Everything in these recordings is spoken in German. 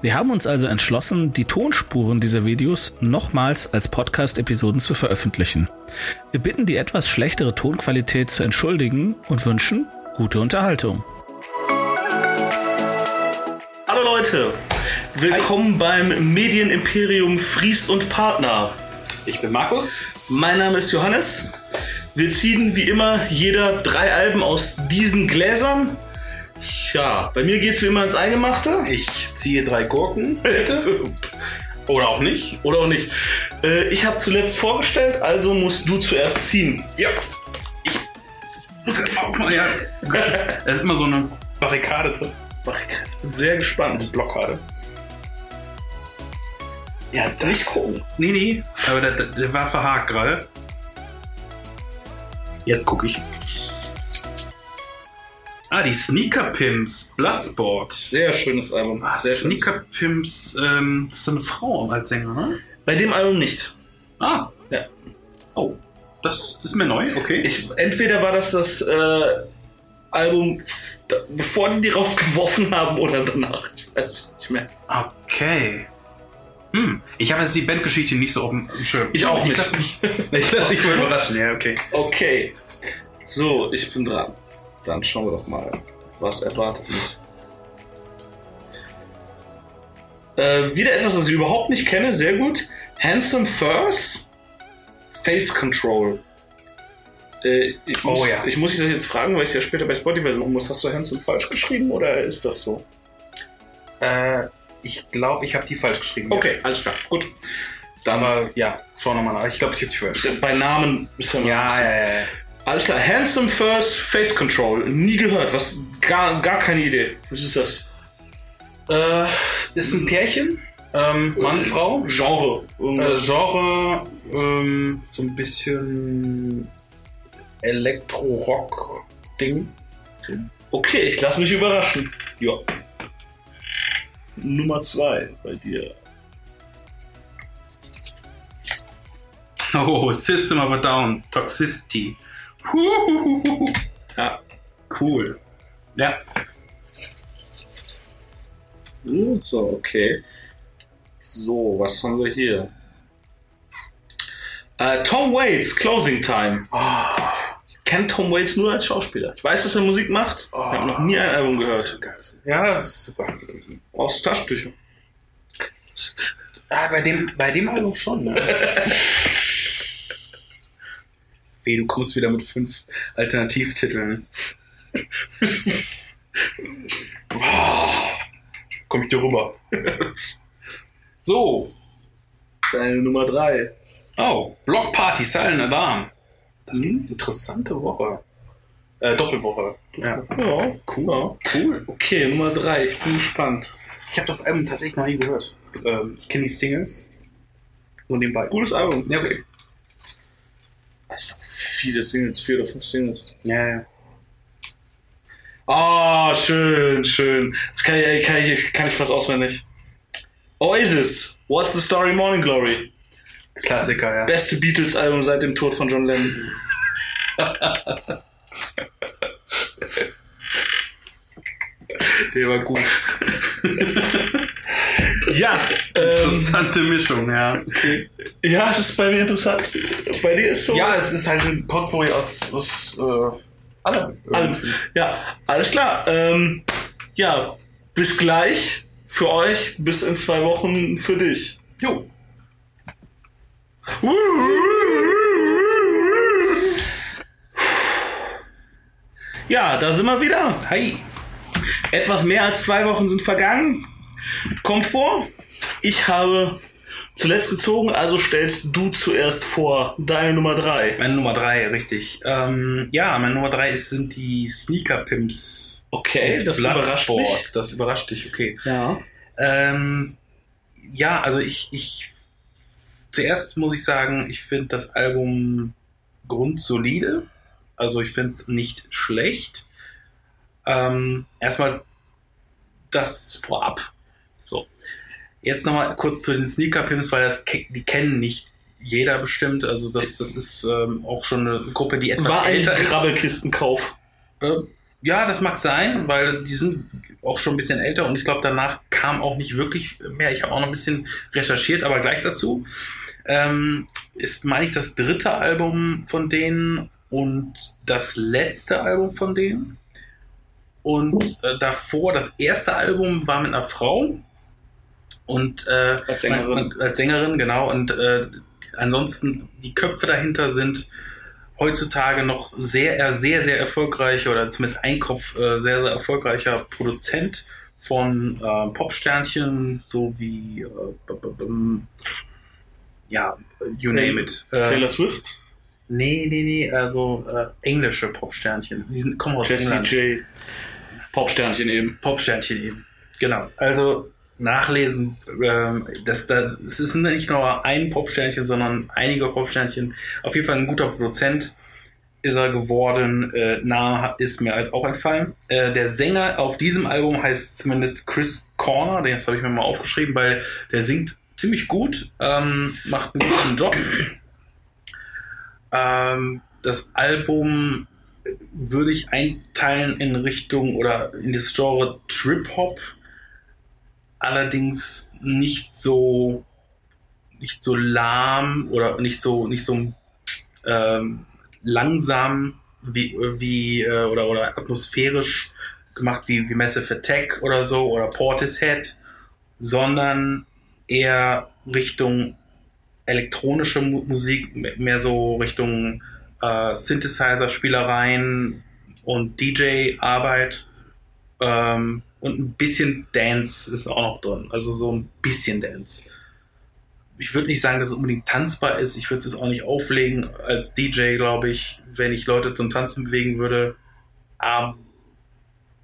Wir haben uns also entschlossen, die Tonspuren dieser Videos nochmals als Podcast-Episoden zu veröffentlichen. Wir bitten die etwas schlechtere Tonqualität zu entschuldigen und wünschen gute Unterhaltung. Hallo Leute, willkommen Hi. beim Medienimperium Fries und Partner. Ich bin Markus. Mein Name ist Johannes. Wir ziehen wie immer jeder drei Alben aus diesen Gläsern Tja, bei mir geht's wie immer ins Eingemachte. Ich ziehe drei Gurken, bitte. Oder auch nicht. Oder auch nicht. Äh, ich habe zuletzt vorgestellt, also musst du zuerst ziehen. Ja. Ich muss aufmachen. Ja. Das ist immer so eine Barrikade drin. Barrikade. Bin sehr gespannt. Eine Blockade. Ja, das. Nicht gucken. Nee, nee. Aber der, der war verhakt gerade. Jetzt gucke ich. Ah, die Sneaker Pimps, Bloodsport. Sehr schönes Album. Ah, Sehr Sneaker Pimps, ähm, das ist so eine Frau als Sänger, ne? Bei dem Album nicht. Ah. Ja. Oh, das, das ist mir neu, okay. Ich, entweder war das das äh, Album, bevor die die rausgeworfen haben oder danach. Ich weiß es nicht mehr. Okay. Hm, ich habe jetzt die Bandgeschichte nicht so auf dem Schirm. Ich auch nicht. Ich lasse mich, ich lass mich mal überraschen, ja, okay. Okay. So, ich bin dran. Dann schauen wir doch mal, was erwartet mich. Äh, wieder etwas, das ich überhaupt nicht kenne, sehr gut. Handsome Furs, Face Control. Äh, ich, muss, oh, ja. ich muss dich das jetzt fragen, weil ich es ja später bei Spotify suchen muss. Hast du Handsome falsch geschrieben oder ist das so? Äh, ich glaube, ich habe die falsch geschrieben. Okay, ja. alles klar, gut. Dann, Aber ja, schau nochmal nach. Ich glaube, ich habe die falsch. Bei Namen ist ja, ja, ja, ja. Alles klar. Handsome First Face Control. Nie gehört. Was? Gar, gar keine Idee. Was ist das? Äh, ist ein Pärchen. Ähm, Mann, Frau. Genre. Äh, Genre, ähm, so ein bisschen Elektro-Rock-Ding. Okay, ich lasse mich überraschen. Ja. Nummer zwei bei dir. Oh, System of a Down, Toxicity. Ja, cool. Ja. So, okay. So, was haben wir hier? Uh, Tom Waits, Closing Time. Oh, ich kenne Tom Waits nur als Schauspieler. Ich weiß, dass er Musik macht. Oh, ich habe noch nie ein Album gehört. Ja, das ist super. Brauchst du Taschentücher? Ah, bei dem, bei dem Album schon, ne? Weh, du kommst wieder mit fünf Alternativtiteln. oh, komm ich dir rüber. so. Deine Nummer drei. Oh, Blockparty, Silent Alarm. Das ist eine interessante Woche. Äh, Doppelwoche. Ja, ja cool. Ja, cool. Okay, Nummer drei. Ich bin gespannt. Ich habe das Album tatsächlich noch nie gehört. Ähm, ich kenne die Singles. Nur nebenbei. Cooles Album. Ja, okay. Also, viele Singles, vier oder fünf Singles. Ja, ja. Oh, schön, schön. Das kann ich, kann ich, kann ich fast auswendig. Oasis, What's the Story Morning Glory. Klassiker, ja. Beste Beatles-Album seit dem Tod von John Lennon. Der war gut. ja. Interessante ähm, Mischung, ja. Okay. Ja, das ist bei mir interessant. Bei dir ist so. Ja, es ist halt ein Potpourri aus, aus äh, allem. allem. Ja, alles klar. Ähm, ja, bis gleich für euch, bis in zwei Wochen für dich. Jo. Ja, da sind wir wieder. Hi. Etwas mehr als zwei Wochen sind vergangen. Kommt vor. Ich habe zuletzt gezogen, also stellst du zuerst vor deine Nummer drei. Meine Nummer drei, richtig. Ähm, ja, meine Nummer drei sind die Sneaker Pimps. Okay, das überrascht mich. Das überrascht dich, okay. Ja. Ähm, ja, also ich, ich zuerst muss ich sagen, ich finde das Album grundsolide. Also ich finde es nicht schlecht. Ähm, erstmal das vorab. So. Jetzt nochmal kurz zu den Sneaker-Pimps, weil das die kennen nicht jeder bestimmt. Also das, das ist ähm, auch schon eine Gruppe, die etwas War ein älter ist. Krabbelkistenkauf. Äh, ja, das mag sein, weil die sind auch schon ein bisschen älter und ich glaube, danach kam auch nicht wirklich mehr. Ich habe auch noch ein bisschen recherchiert, aber gleich dazu. Ähm, ist, meine ich, das dritte Album von denen und das letzte Album von denen. Und äh, davor, das erste Album war mit einer Frau. Und äh, Als Sängerin. man- man- als Sängerin, genau. Und äh, ansonsten, die Köpfe dahinter sind heutzutage noch sehr, sehr, sehr erfolgreicher oder zumindest ein Kopf äh, sehr, sehr erfolgreicher Produzent von äh, Popsternchen, so wie äh, ja, you name it. Äh, Taylor Swift. Nee, nee, nee, also äh, englische Popsternchen. Die sind, kommen aus Jessie England. J. Popsternchen eben. Popsternchen eben. Genau. Also nachlesen, ähm, das, das, es ist nicht nur ein Popsternchen, sondern einige Popsternchen. Auf jeden Fall ein guter Produzent ist er geworden. Äh, Name ist mir als auch entfallen. Äh, der Sänger auf diesem Album heißt zumindest Chris Corner. Den jetzt habe ich mir mal aufgeschrieben, weil der singt ziemlich gut, ähm, macht einen guten Job. Ähm, das Album würde ich einteilen in Richtung oder in das Genre Trip Hop. Allerdings nicht so nicht so lahm oder nicht so nicht so ähm, langsam wie wie äh, oder oder atmosphärisch gemacht wie wie Massive Attack oder so oder Portishead, sondern eher Richtung elektronische Mu Musik, mehr so Richtung äh, Synthesizer-Spielereien und DJ-Arbeit ähm, und ein bisschen Dance ist auch noch drin. Also so ein bisschen Dance. Ich würde nicht sagen, dass es unbedingt tanzbar ist. Ich würde es auch nicht auflegen als DJ, glaube ich, wenn ich Leute zum Tanzen bewegen würde, ähm,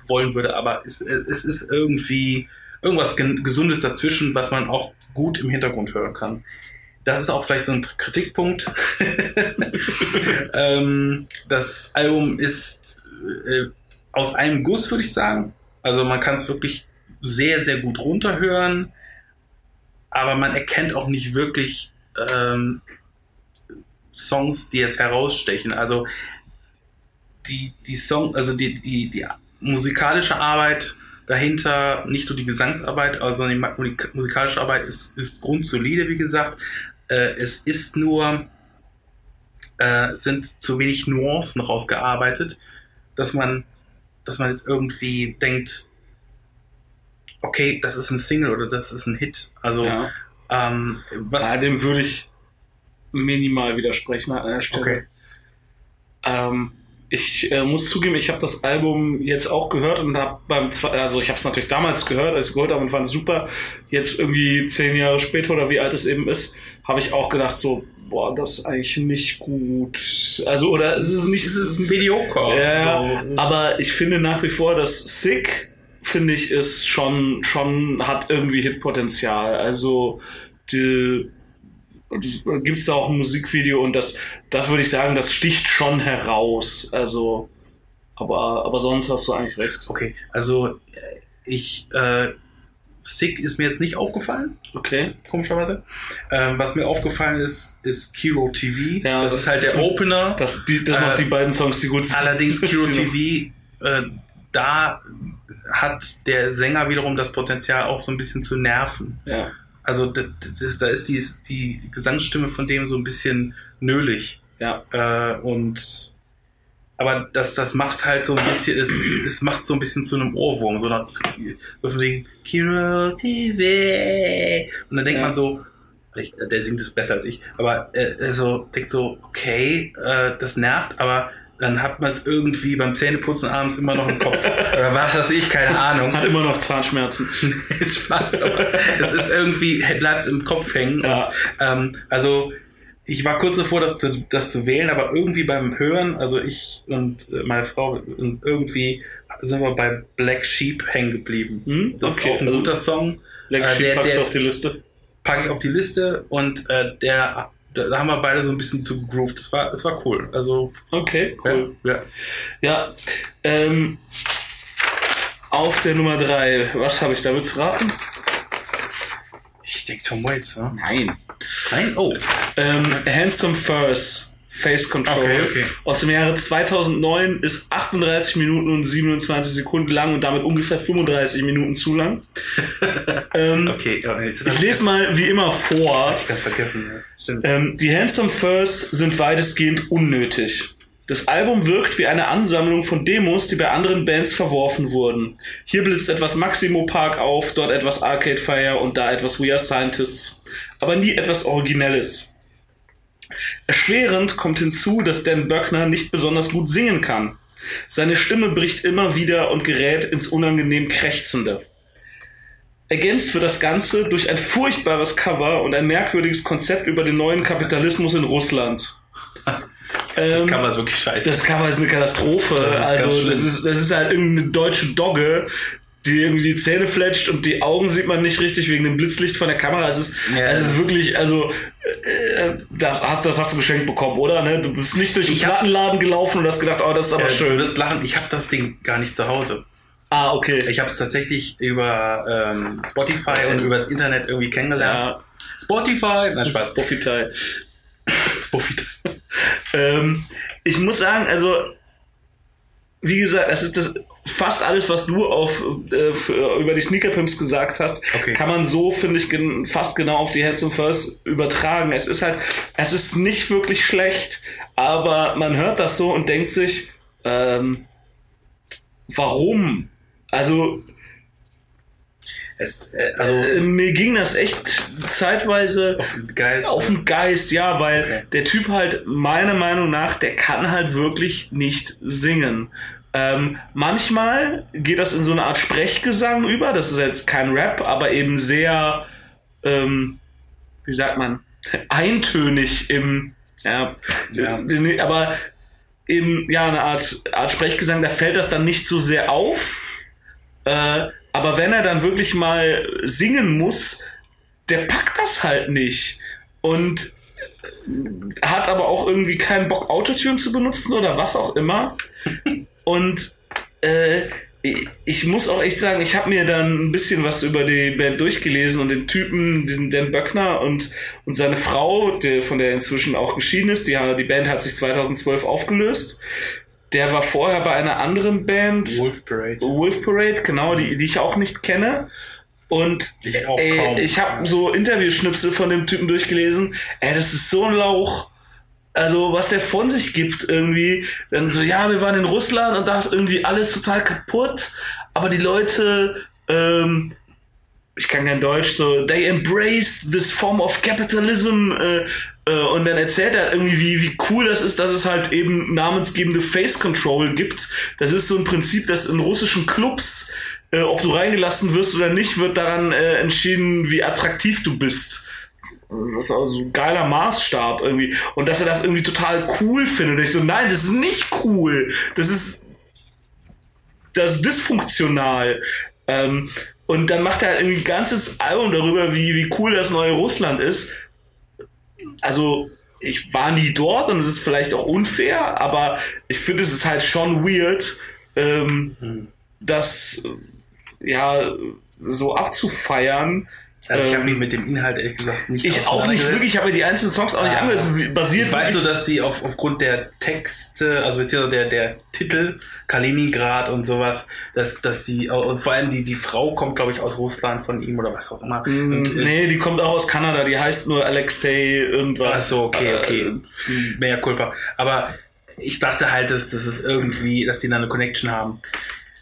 wollen würde. Aber es, es ist irgendwie irgendwas Gen- Gesundes dazwischen, was man auch gut im Hintergrund hören kann. Das ist auch vielleicht so ein Kritikpunkt. ähm, das Album ist äh, aus einem Guss, würde ich sagen. Also man kann es wirklich sehr, sehr gut runterhören, aber man erkennt auch nicht wirklich ähm, Songs, die jetzt herausstechen. Also die, die Song, also die, die, die musikalische Arbeit dahinter, nicht nur die Gesangsarbeit, also die musikalische Arbeit ist, ist grundsolide, wie gesagt. Äh, es ist nur, äh, sind zu wenig Nuancen rausgearbeitet, dass man, dass man jetzt irgendwie denkt, okay, das ist ein Single oder das ist ein Hit. Also, Ja. ähm, was, Ja, dem würde ich minimal widersprechen an einer Stelle. okay. Ähm, ich äh, muss zugeben, ich habe das Album jetzt auch gehört und habe beim zwe- also ich habe es natürlich damals gehört, als ich gehört habe und fand es super. Jetzt irgendwie zehn Jahre später oder wie alt es eben ist, habe ich auch gedacht so, boah, das ist eigentlich nicht gut. Also oder es ist nicht es ist mediocre. ja, So. aber ich finde nach wie vor, dass Sick, finde ich, ist schon, schon, hat irgendwie Hitpotenzial. Also, die, gibt es da auch ein Musikvideo und das, das würde ich sagen, das sticht schon heraus. Also, aber, aber sonst hast du eigentlich recht. Okay, also äh, ich, äh, Sick ist mir jetzt nicht aufgefallen, Okay. komischerweise. Ähm, was mir aufgefallen ist, ist Kiro TV. Ja, das, das- ist halt der das- Opener. Das, die, das sind noch Äh, die beiden Songs, die gut sind. Allerdings Kiro noch- TV, äh, da hat der Sänger wiederum das Potenzial auch so ein bisschen zu nerven. Ja. Also d- d- das, da ist die, die Gesangsstimme von dem so ein bisschen nölig. Ja. Äh, und aber das, das macht halt so ein bisschen, es, es macht so ein bisschen zu einem Ohrwurm, so, nach, so von wegen Kiro TV. Und dann denkt Ja. man so, ich, der singt es besser als ich, aber äh, so denkt so, okay, äh, das nervt, aber dann hat man es irgendwie beim Zähneputzen abends immer noch im Kopf. Oder was weiß ich, keine Ahnung. Hat immer noch Zahnschmerzen. Spaß, aber es ist irgendwie, bleibt im Kopf hängen. Ja. Und, ähm, also ich war kurz davor, das zu, das zu wählen, aber irgendwie beim Hören, also ich und äh, meine Frau, und irgendwie sind wir bei Black Sheep hängen geblieben. Hm? Das Okay, ist auch ein also- guter Song. Black Äh, Sheep der- packst du auf die Liste. Packe ich auf die Liste und äh, der da, haben wir beide so ein bisschen zu gegroovt. Das war, das war cool. Also, Okay, cool. ja, ja. Ja, ähm, auf der Nummer drei, was habe ich da? Willst du raten? Ich denke Tom Waits, ne? Nein. Nein? Oh. Ähm, Handsome Furs, Face Control. Okay, okay. Aus dem Jahre 2009 ist 38 Minuten und 27 Sekunden lang und damit ungefähr 35 Minuten zu lang. ähm, Okay, Ich lese mal wie immer vor. Ich ganz vergessen. Ja. Stimmt. Ähm, die Handsome Furs sind weitestgehend unnötig. Das Album wirkt wie eine Ansammlung von Demos, die bei anderen Bands verworfen wurden. Hier blitzt etwas Maximo Park auf, dort etwas Arcade Fire und da etwas We Are Scientists. Aber nie etwas Originelles. Erschwerend kommt hinzu, dass Dan Böckner nicht besonders gut singen kann. Seine Stimme bricht immer wieder und gerät ins unangenehm Krächzende. Ergänzt wird das Ganze durch ein furchtbares Cover und ein merkwürdiges Konzept über den neuen Kapitalismus in Russland. Das Ähm, kann man wirklich scheiße. das Cover ist eine Katastrophe. Das ist ganz also das ist, das ist halt irgendeine deutsche Dogge, die irgendwie die Zähne fletscht und die Augen sieht man nicht richtig wegen dem Blitzlicht von der Kamera. Es ist, Ja, es ist wirklich, also äh, das hast du, das hast du geschenkt bekommen, oder? Ne? Du bist nicht durch den Plattenladen gelaufen und hast gedacht, oh, das ist aber Du schön. wirst lachen, ich habe das Ding gar nicht zu Hause. Ah, okay. Ich habe es tatsächlich über ähm, Spotify und über das Internet irgendwie kennengelernt. ja, Spotify, nein, ist Spaß. Profital. Spotify. Ähm, ich muss sagen, also wie gesagt, das ist das fast alles, was du auf äh, für, über die Sneaker Pimps gesagt hast, Okay. kann man so finde ich gen fast genau auf die Handsome First übertragen. Es ist halt, es ist nicht wirklich schlecht, aber man hört das so und denkt sich, ähm, warum? Also Es, äh, also, äh, mir ging das echt zeitweise auf den Geist. auf den Geist, ja, weil Okay. der Typ halt meiner Meinung nach, der kann halt wirklich nicht singen. Ähm, manchmal geht das in so eine Art Sprechgesang über. Das ist jetzt kein Rap, aber eben sehr, ähm, wie sagt man, eintönig im, ja, Ja. äh, aber eben, ja, eine Art, Art Sprechgesang, da fällt das dann nicht so sehr auf. Äh, aber wenn er dann wirklich mal singen muss, der packt das halt nicht. Und hat aber auch irgendwie keinen Bock, Autotune zu benutzen oder was auch immer. Und äh, ich muss auch echt sagen, ich habe mir dann ein bisschen was über die Band durchgelesen und den Typen, den Dan Böckner und, und seine Frau, der, von der inzwischen auch geschieden ist, die, die Band hat sich 2012 aufgelöst. Der war vorher bei einer anderen Band, Wolf Parade. Wolf Parade, genau, die, die ich auch nicht kenne. Und Ich auch ey, kaum. ich habe so Interviewschnipsel von dem Typen durchgelesen. Ey, das ist so ein Lauch. Also, was der von sich gibt irgendwie. Dann so, ja, wir waren in Russland und da ist irgendwie alles total kaputt. Aber die Leute, ähm, ich kann kein Deutsch, so, they embrace this form of capitalism. Äh, und dann erzählt er irgendwie, wie, wie cool das ist, dass es halt eben namensgebende Face Control gibt. Das ist so ein Prinzip, das in russischen Clubs, äh, ob du reingelassen wirst oder nicht, wird daran äh, entschieden, wie attraktiv du bist. Das ist also ein geiler Maßstab irgendwie. Und dass er das irgendwie total cool findet. Und ich so, nein, das ist nicht cool. Das ist, das ist dysfunktional. Ähm, und dann macht er halt irgendwie ein ganzes Album darüber, wie, wie cool das neue Russland ist. Also, ich war nie dort und es ist vielleicht auch unfair, aber ich finde, es ist halt schon weird, ähm, das äh, ja so abzufeiern. Also ich habe Ähm, mich mit dem Inhalt ehrlich gesagt nicht Ich auch nicht wirklich, ich habe mir die einzelnen Songs auch nicht Ah. angehört. Es basiert Ich weiß wirklich- nur, dass die auf, aufgrund der Texte, also beziehungsweise der, der Titel, Kaliningrad und sowas, dass, dass die, und vor allem die, die Frau kommt, glaube ich, aus Russland von ihm oder was auch immer. Und, äh, Nee, die kommt auch aus Kanada, die heißt nur Alexei irgendwas. Ach so, okay, okay. Äh, Mehr Culpa. Aber ich dachte halt, dass das ist irgendwie, dass die da eine Connection haben.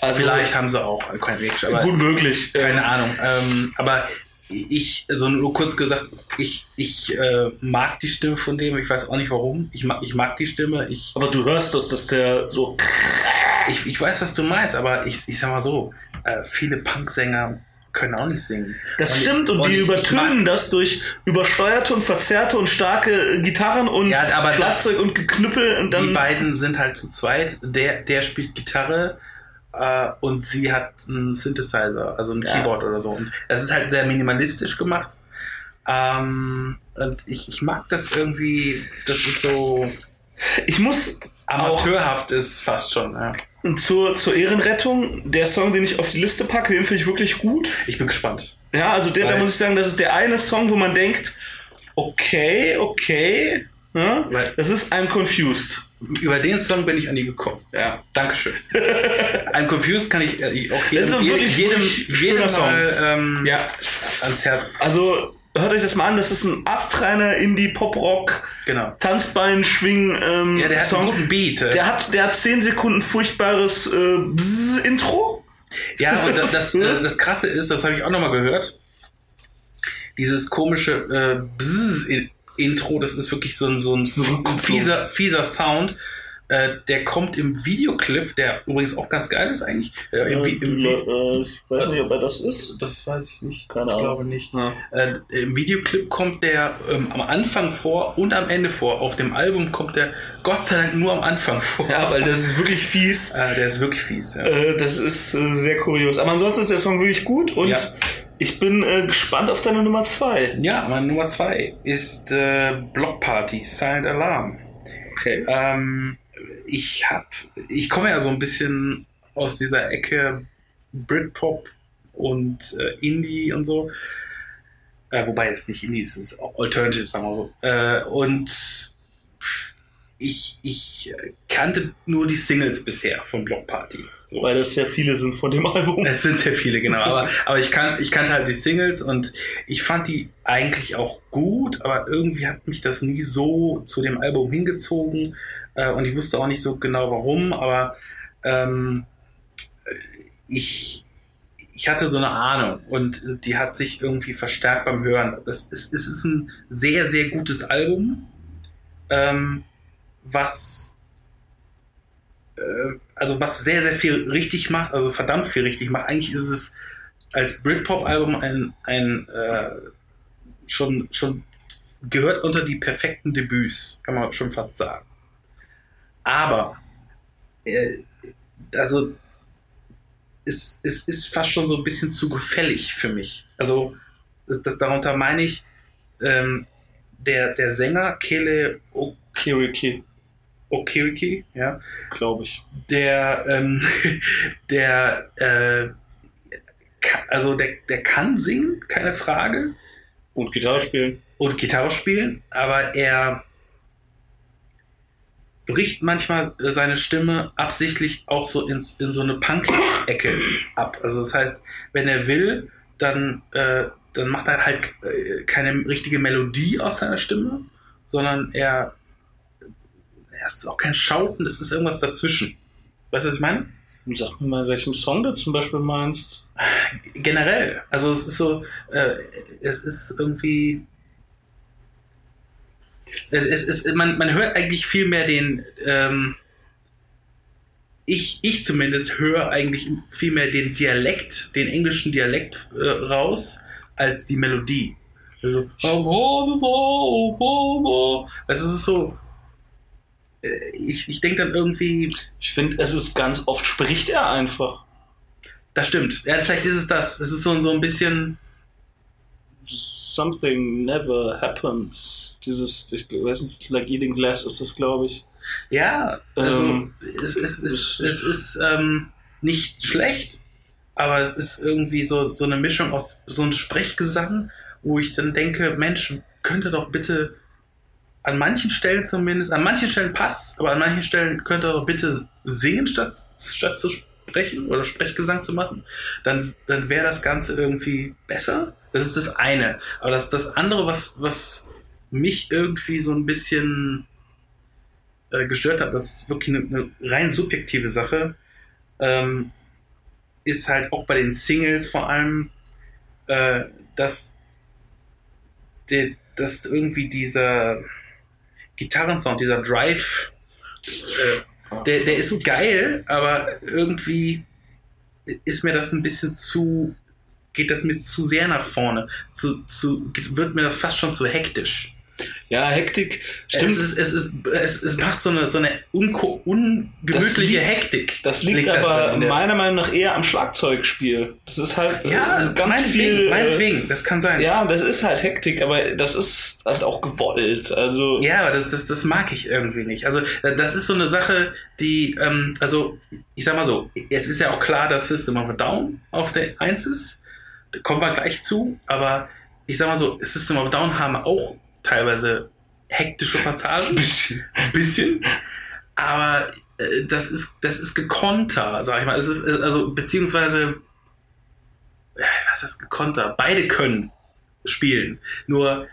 also, Vielleicht haben sie auch eine Connection, aber gut möglich. keine Ähm, Ahnung. Ähm, aber ich, so nur kurz gesagt, ich, ich äh, mag die Stimme von dem, ich weiß auch nicht warum. Ich mag, ich mag die Stimme, ich, Aber du hörst das, dass der so. ich, ich weiß, was du meinst, aber ich, ich sag mal so, äh, viele Punksänger können auch nicht singen. Das Und stimmt ich- und, die ich- ich übertönen mag- das durch übersteuerte und verzerrte und starke Gitarren und Ja, aber das- Schlagzeug und Geknüppel und Die dann. beiden sind halt zu zweit. Der, der spielt Gitarre äh, und sie hat einen Synthesizer, also ein Ja. Keyboard oder so. Und das ist halt sehr minimalistisch gemacht. Ähm, und ich, ich mag das irgendwie, das ist so Ich muss amateurhaft ist fast schon. Ja. auch zur, zur Ehrenrettung, der Song, den ich auf die Liste packe, den finde ich wirklich gut. Ich bin gespannt. Ja, also der, da muss ich sagen, das ist der eine Song, wo man denkt, okay, okay, ja, Weil- das ist I'm Confused. Über den Song bin ich an die gekommen. Ja. Dankeschön. I'm confused kann ich äh, auch Das jedem, jedem, jedem mal ähm, Ja. ans Herz. Also hört euch das mal an, das ist ein astreiner Indie-Pop-Rock, genau. Tanzbein, Schwing, ähm, Ja, der hat Song. einen guten Beat. äh. Der hat, der hat 10 Sekunden furchtbares äh, Bzz Intro. Ja, und das, das, äh, das Krasse ist, das habe ich auch nochmal gehört, dieses komische äh, Bzzz-Intro, das ist wirklich so ein, so ein fieser, fieser Sound. Äh, der kommt im Videoclip, der übrigens auch ganz geil ist eigentlich. Äh, im, Vi- im, äh, ich weiß nicht, ob er das ist. das weiß ich nicht. Keine ich Ahnung. glaube nicht. Ja. Äh, Im Videoclip kommt der ähm, am Anfang vor und am Ende vor. Auf dem Album kommt der Gott sei Dank nur am Anfang vor. ja, weil das ist wirklich fies. äh, der ist wirklich fies. Ja. Äh, das ist äh, sehr kurios. Aber ansonsten ist der Song wirklich gut und Ja. Ich bin äh, gespannt auf deine Nummer 2. Ja, meine Nummer zwei ist äh, Block Party, Silent Alarm. Okay. Ähm, ich hab, ich komme ja so ein bisschen aus dieser Ecke Britpop und äh, Indie und so. Äh, wobei es nicht Indie ist, es ist Alternative, sagen wir so. Äh, und ich, ich kannte nur die Singles bisher von Block Party. So. Weil das sehr viele sind von dem Album. Es sind sehr viele, genau. Aber, aber ich, kan ich kannte halt die Singles und ich fand die eigentlich auch gut, aber irgendwie hat mich das nie so zu dem Album hingezogen äh, und ich wusste auch nicht so genau warum, aber ähm, ich, ich hatte so eine Ahnung und die hat sich irgendwie verstärkt beim Hören. Es ist, es ist ein sehr, sehr gutes Album, ähm, was also was sehr, sehr viel richtig macht, also verdammt viel richtig macht. Eigentlich ist es als Britpop-Album ein, ein äh, schon, schon gehört unter die perfekten Debüts, kann man schon fast sagen. Aber äh, also es, es ist fast schon so ein bisschen zu gefällig für mich. Also das, darunter meine ich, ähm, der, der Sänger Kele O- Kiriki, Okiriki, ja, glaube ich. der, ähm, der, äh, also der, der kann singen, keine Frage, Und Gitarre spielen. und Gitarre spielen, aber er bricht manchmal seine Stimme absichtlich auch so ins, in so eine Punk-Ecke ab. Also das heißt, wenn er will, dann, äh, dann macht er halt äh, keine richtige Melodie aus seiner Stimme, sondern er, er ist auch kein Schauten, es ist irgendwas dazwischen. Weißt du, was ich meine? Sag mir mal, welchen Song du zum Beispiel meinst. generell. Also es ist so, äh, es ist irgendwie, äh, es ist, man, man hört eigentlich viel mehr den, ähm, ich, ich zumindest höre eigentlich viel mehr den Dialekt, den englischen Dialekt äh, raus, als die Melodie. Also, also es ist so, ich, ich denke dann irgendwie, Ich finde, es ist ganz oft spricht er einfach. das stimmt. Ja, vielleicht ist es das. Es ist so, so ein bisschen, Something never happens. Dieses, ich weiß nicht, like eating glass ist das, glaube ich. Ja, also Ähm, es, es, es, es ist ähm, nicht schlecht, aber es ist irgendwie so, so eine Mischung aus so einem Sprechgesang, wo ich dann denke, Mensch, könnte doch bitte an manchen Stellen zumindest, an manchen Stellen passt, aber an manchen Stellen könnte er doch bitte singen, statt, statt zu sprechen oder Sprechgesang zu machen. Dann, dann wäre das Ganze irgendwie besser. Das ist das eine. Aber das, das andere, was, was mich irgendwie so ein bisschen äh, gestört hat, das ist wirklich eine, eine rein subjektive Sache, ähm, ist halt auch bei den Singles vor allem, äh, dass, der, dass irgendwie dieser Gitarrensound, dieser Drive, äh, der, der ist geil, aber irgendwie ist mir das ein bisschen zu, geht das mir zu sehr nach vorne, zu, zu, wird mir das fast schon zu hektisch. Ja, Hektik. Stimmt. Es, ist, es, ist, es, es macht so eine, so eine ungemütliche liegt, Hektik. Das liegt, liegt aber meiner Meinung nach eher am Schlagzeugspiel. Das ist halt ja, äh, ganz meinetwegen, viel. Meinetwegen, das kann sein. Ja, das ist halt Hektik, aber das ist halt auch gewollt. Also ja, aber das, das, das mag ich irgendwie nicht. Also das ist so eine Sache, die, ähm, also ich sag mal so, es ist ja auch klar, dass System of a Down auf der 1 ist. Da kommen wir gleich zu, aber ich sag mal so, System of a Down haben auch teilweise hektische Passagen. Bisschen. Bisschen. Aber äh, das ist, das ist gekonter, sag ich mal. Es ist, also, beziehungsweise, äh, was heißt gekonter? Beide können spielen. Nur,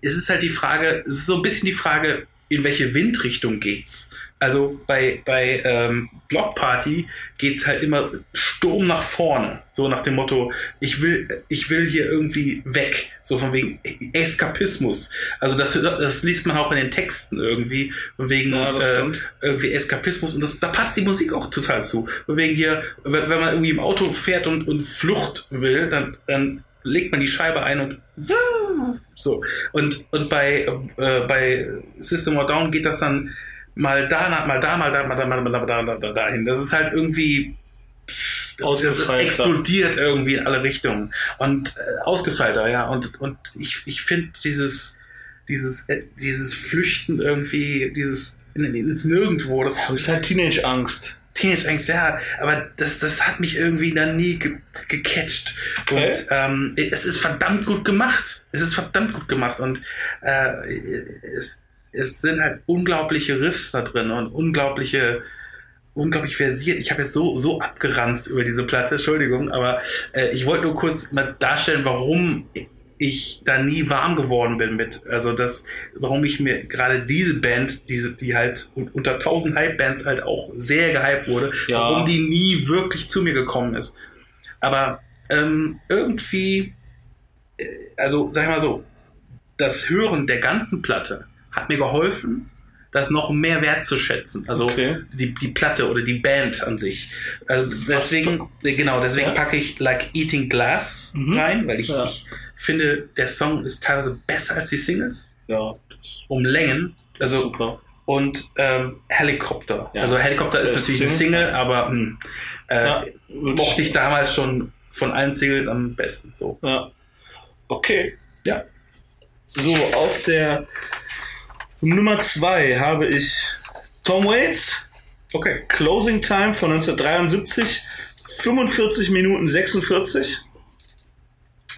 es ist halt die Frage, es ist so ein bisschen die Frage, in welche Windrichtung geht's? Also bei, bei ähm, Block Party geht's halt immer Sturm nach vorne. So nach dem Motto, ich will, ich will hier irgendwie weg. So von wegen Eskapismus. Also das, das liest man auch in den Texten irgendwie. Von wegen ja, äh, irgendwie Eskapismus. Und das, da passt die Musik auch total zu. Von wegen hier, wenn man irgendwie im Auto fährt und, und Flucht will, dann, dann legt man die Scheibe ein und so. Und, und bei, äh, bei System of Down geht das dann mal da, mal da, mal da, mal da, mal da, mal da, mal da, dahin. Das ist halt irgendwie das, das explodiert irgendwie in alle Richtungen und äh, ausgefeilter, ja. Und und ich ich finde dieses dieses äh, dieses Flüchten irgendwie dieses ins Nirgendwo. Das, das ist halt Teenage-Angst. Teenage-Angst, ja, aber das, das hat mich irgendwie dann nie ge gecatcht. Okay. Und ähm, es ist verdammt gut gemacht. Es ist verdammt gut gemacht und äh, es, es sind halt unglaubliche Riffs da drin und unglaubliche unglaublich versiert. Ich habe jetzt so so abgeranzt über diese Platte, Entschuldigung, aber äh, ich wollte nur kurz mal darstellen, warum ich da nie warm geworden bin mit. Also das, warum ich mir gerade diese Band, diese, die halt unter tausend Hype-Bands halt auch sehr gehypt wurde, ja. warum die nie wirklich zu mir gekommen ist. Aber ähm, irgendwie, äh, also sag ich mal so, das Hören der ganzen Platte hat mir geholfen, das noch mehr wertzuschätzen. Also okay. die, die Platte oder die Band an sich. Also deswegen, genau, deswegen ja. packe ich Like Eating Glass mhm. rein, weil ich, ja. ich finde, der Song ist teilweise besser als die Singles. Ja. Um Längen. Also, Super. Und ähm, Helikopter. Ja. Also Helikopter ist natürlich Single. eine Single, aber hm, äh, mochte ich damals schon von allen Singles am besten. So. Ja. Okay. Ja. So, auf der Nummer zwei habe ich Tom Waits. Okay. Closing Time von 1973. 45 Minuten 46.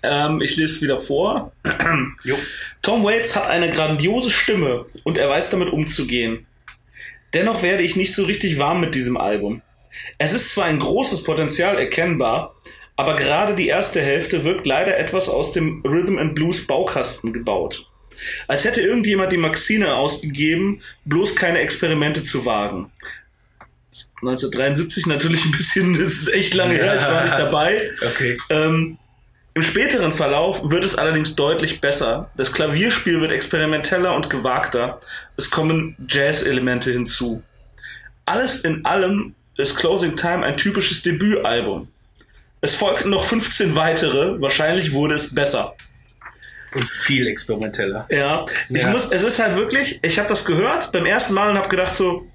Ähm, ich lese es wieder vor. Tom Waits hat eine grandiose Stimme und er weiß damit umzugehen. Dennoch werde ich nicht so richtig warm mit diesem Album. Es ist zwar ein großes Potenzial erkennbar, aber gerade die erste Hälfte wirkt leider etwas aus dem Rhythm and Blues Baukasten gebaut. Als hätte irgendjemand die Maxine ausgegeben, bloß keine Experimente zu wagen. 1973 natürlich ein bisschen, das ist echt lange her, ich war nicht dabei. Okay. Ähm, Im späteren Verlauf wird es allerdings deutlich besser. Das Klavierspiel wird experimenteller und gewagter. Es kommen Jazz-Elemente hinzu. Alles in allem ist Closing Time ein typisches Debütalbum. Es folgten noch 15 weitere, wahrscheinlich wurde es besser. Und viel experimenteller. Ja, ich ja. muss, es ist halt wirklich, ich habe das gehört beim ersten Mal und habe gedacht so,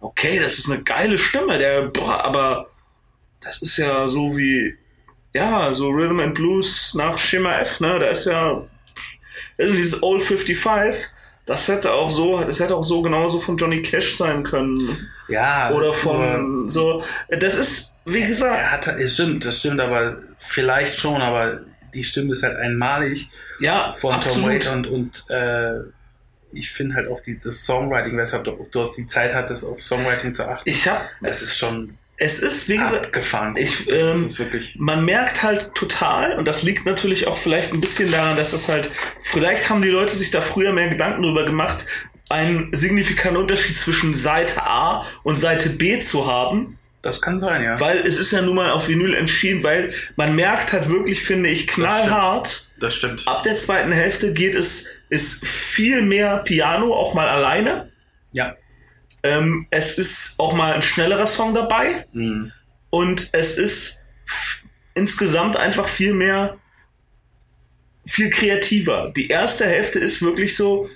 okay, das ist eine geile Stimme, der, boah, aber das ist ja so wie, ja, so Rhythm and Blues nach Schema F, ne, da ist ja, ist dieses Old 55, das hätte auch so, das hätte auch so genauso von Johnny Cash sein können. Ja. Oder von, so, das ist, wie gesagt. Er hat, es stimmt, das stimmt, aber vielleicht schon, aber die Stimme ist halt einmalig ja, von absolut. Tom Waits und, und äh, ich finde halt auch die, das Songwriting, weshalb du, du hast die Zeit hattest, auf Songwriting zu achten. Ich hab, es ist schon es ist, wie gesagt, gefahren. Ich, ähm, man merkt halt total, und das liegt natürlich auch vielleicht ein bisschen daran, dass es halt, vielleicht haben die Leute sich da früher mehr Gedanken drüber gemacht, einen signifikanten Unterschied zwischen Seite A und Seite B zu haben. Das kann sein, ja. Weil es ist ja nun mal auf Vinyl entschieden, weil man merkt halt wirklich, finde ich, knallhart. Das stimmt. Das stimmt. Ab der zweiten Hälfte geht es, ist viel mehr Piano, auch mal alleine. Ja. Ähm, es ist auch mal ein schnellerer Song dabei. Mhm. Und es ist insgesamt einfach viel mehr, viel kreativer. Die erste Hälfte ist wirklich so,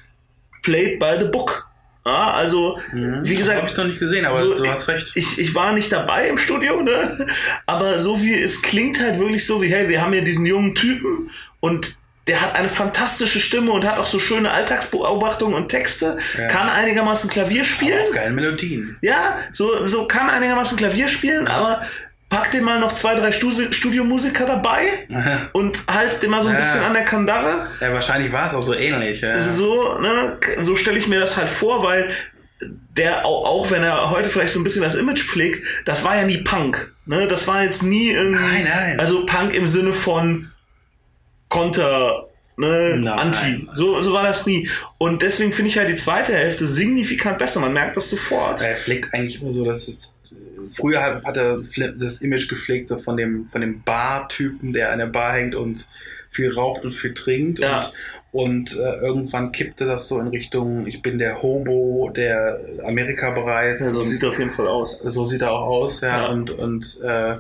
played by the book. Ja, also, Mhm. wie gesagt, habe ich noch nicht gesehen, aber so, du hast recht. ich, ich war nicht dabei im Studio, ne? Aber so wie es klingt halt wirklich so wie, hey, wir haben hier diesen jungen Typen und der hat eine fantastische Stimme und hat auch so schöne Alltagsbeobachtungen und Texte, Ja. kann einigermaßen Klavier spielen. Auch geile Melodien. Ja, so, so kann einigermaßen Klavier spielen, aber pack dir mal noch zwei, drei Studi Studiomusiker dabei und halt dir mal so ein Ja. bisschen an der Kandare. Ja, wahrscheinlich war es auch so ähnlich. Ja. So, ne, so stelle ich mir das halt vor, weil der, auch, auch wenn er heute vielleicht so ein bisschen das Image pflegt, das war ja nie Punk. Ne? Das war jetzt nie irgendwie. Nein, nein. Also Punk im Sinne von Konter, ne, Nein. Anti. So, so war das nie. Und deswegen finde ich halt die zweite Hälfte signifikant besser. Man merkt das sofort. Er pflegt eigentlich immer so, dass es. Früher hat, hat er das Image gepflegt, so von dem, von dem Bar-Typen, der an der Bar hängt und viel raucht und viel trinkt. Ja. Und, und äh, irgendwann kippte das so in Richtung, ich bin der Hobo, der Amerika bereist. Ja, so sieht es auf jeden Fall aus. so sieht er auch aus, ja. Ja. Und, und äh,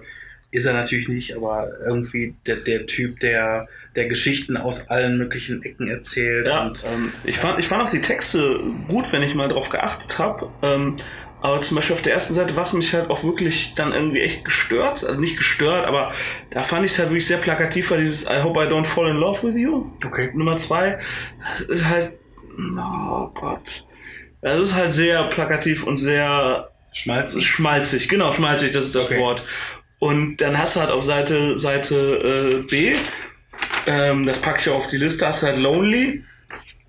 ist er natürlich nicht, aber irgendwie der, der Typ, der, der Geschichten aus allen möglichen Ecken erzählt. Ja, Und, ähm, ich, fand, ich fand auch die Texte gut, wenn ich mal drauf geachtet habe. Ähm, aber zum Beispiel auf der ersten Seite, was mich halt auch wirklich dann irgendwie echt gestört, also nicht gestört, aber da fand ich es halt wirklich sehr plakativ, war dieses I hope I don't fall in love with you. okay. Nummer zwei, das ist halt, oh Gott, das ist halt sehr plakativ und sehr Schmalzig. schmalzig, genau, schmalzig, das ist das Okay. Wort. Und dann hast du halt auf Seite, Seite äh, B, ähm, das packe ich auf die Liste, hast du halt Lonely,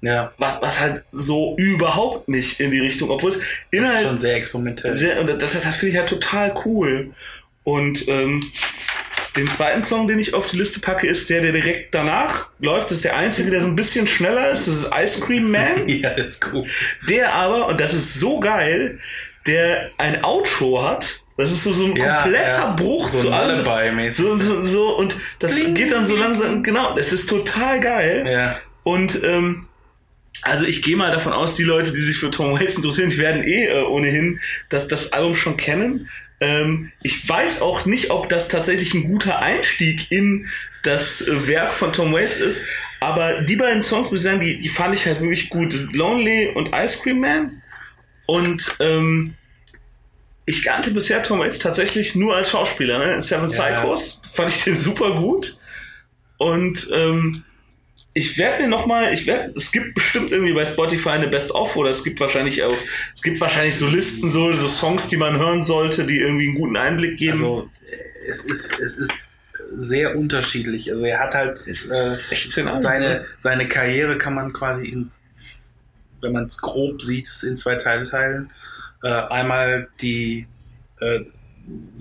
Ja. was, was halt so überhaupt nicht in die Richtung, obwohl es Das ist innerhalb schon sehr experimentell. sehr, und das, das finde ich halt total cool. Und ähm, den zweiten Song, den ich auf die Liste packe, ist der, der direkt danach läuft. Das ist der einzige, der so ein bisschen schneller ist. Das ist Ice Cream Man. ja, das ist cool. Der aber, und das ist so geil, der ein Outro hat. Das ist so, so ein Ja, kompletter ja. Bruch So zu allem. So, so, so, und das Bling, geht dann so langsam, genau, das ist total geil. Ja. Und ähm, also ich gehe mal davon aus, die Leute, die sich für Tom Waits interessieren, die werden eh äh, ohnehin das, das Album schon kennen. Ähm, ich weiß auch nicht, ob das tatsächlich ein guter Einstieg in das äh, Werk von Tom Waits ist, aber die beiden Songs, muss ich sagen, die, die fand ich halt wirklich gut. Lonely und Ice Cream Man. Und ähm, ich kannte bisher Tom Waits tatsächlich nur als Schauspieler. Ne? In Seven Ja. Psychos fand ich den super gut. Und ähm, ich werde mir nochmal, ich werde, es gibt bestimmt irgendwie bei Spotify eine Best-of oder es gibt wahrscheinlich auch, es gibt wahrscheinlich so Listen, so, so Songs, die man hören sollte, die irgendwie einen guten Einblick geben. Also es ist, es ist sehr unterschiedlich. Also er hat halt äh, 16 Alben, seine, ne? seine Karriere kann man quasi in, wenn man es grob sieht, in zwei Teile teilen. Äh, einmal die, äh,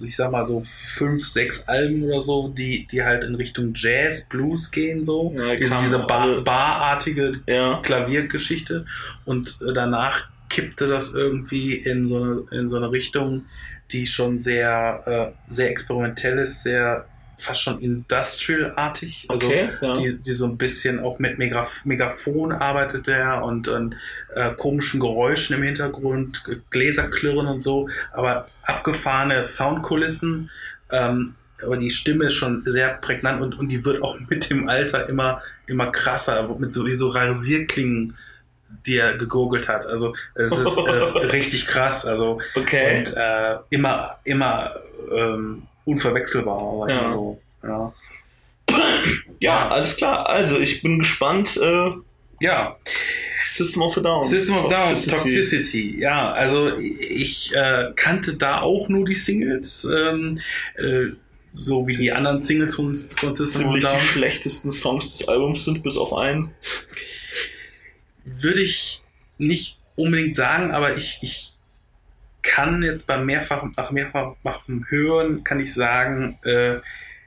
ich sag mal so fünf, sechs Alben oder so, die, die halt in Richtung Jazz, Blues gehen so. Ja, diese diese Bar, barartige ja. Klaviergeschichte und äh, danach kippte das irgendwie in so eine, in so eine Richtung, die schon sehr, äh, sehr experimentell ist, sehr fast schon industrial-artig. Also Okay, ja. die, die so ein bisschen auch mit Megaf Megafon arbeitet er und, und äh, komischen Geräuschen im Hintergrund, G- Gläserklirren und so, aber abgefahrene Soundkulissen. Ähm, aber die Stimme ist schon sehr prägnant und, und die wird auch mit dem Alter immer, immer krasser, mit so wie so Rasierklingen, die er gegurgelt hat. Also es ist äh, richtig krass. Also Okay. und äh, immer, immer ähm, unverwechselbar, Ja. so. Ja. ja, alles klar. Also ich bin gespannt. Äh, ja, System of a Down. System of Down, Toxicity. Toxicity. Ja, also ich äh, kannte da auch nur die Singles, ähm, äh, so wie die anderen Singles von, von System of Ziemlich Down. die schlechtesten Songs des Albums sind, bis auf einen. Würde ich nicht unbedingt sagen, aber ich, ich kann jetzt beim mehrfachen, nach mehrfachem Hören, kann ich sagen, äh,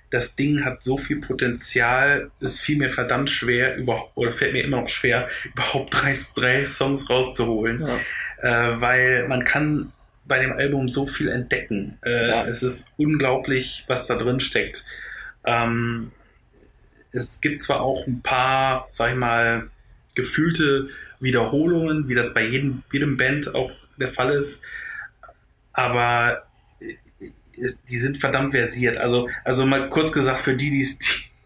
das Ding hat so viel Potenzial, es fiel mir verdammt schwer, überhaupt, oder fällt mir immer noch schwer, überhaupt drei, drei Songs rauszuholen. Ja. äh, weil man kann bei dem Album so viel entdecken. Äh, Ja. Es ist unglaublich, was da drin steckt. Ähm, es gibt zwar auch ein paar, sag ich mal, gefühlte Wiederholungen, wie das bei jedem, jedem Band auch der Fall ist, aber äh, die sind verdammt versiert. Also, also mal kurz gesagt, für die, die,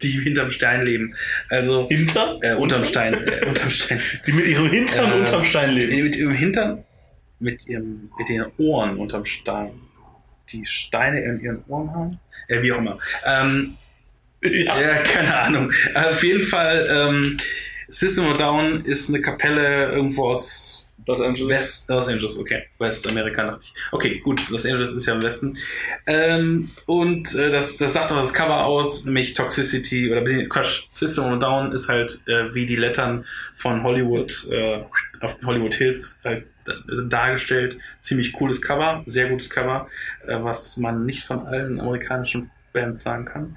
die hinterm Stein leben. Also Hinter? äh, unterm Stein, äh, unterm Stein. Die mit ihrem Hintern Äh, unterm Stein leben. Mit ihrem Hintern, mit ihrem, mit den Ohren unterm Stein. Die Steine in ihren Ohren haben. Äh, wie auch immer. Ähm, Ja. ja, keine Ahnung. Auf jeden Fall, ähm, System of Down ist eine Kapelle irgendwo aus Los Angeles. West, Los Angeles, okay. Westamerika dachte ich. Okay, gut, Los Angeles ist ja im Westen. Ähm, und äh, das, das sagt auch das Cover aus, nämlich Toxicity oder Quatsch, System of Down ist halt äh, wie die Lettern von Hollywood äh, auf Hollywood Hills halt dargestellt. Ziemlich cooles Cover, sehr gutes Cover, äh, was man nicht von allen amerikanischen Bands sagen kann.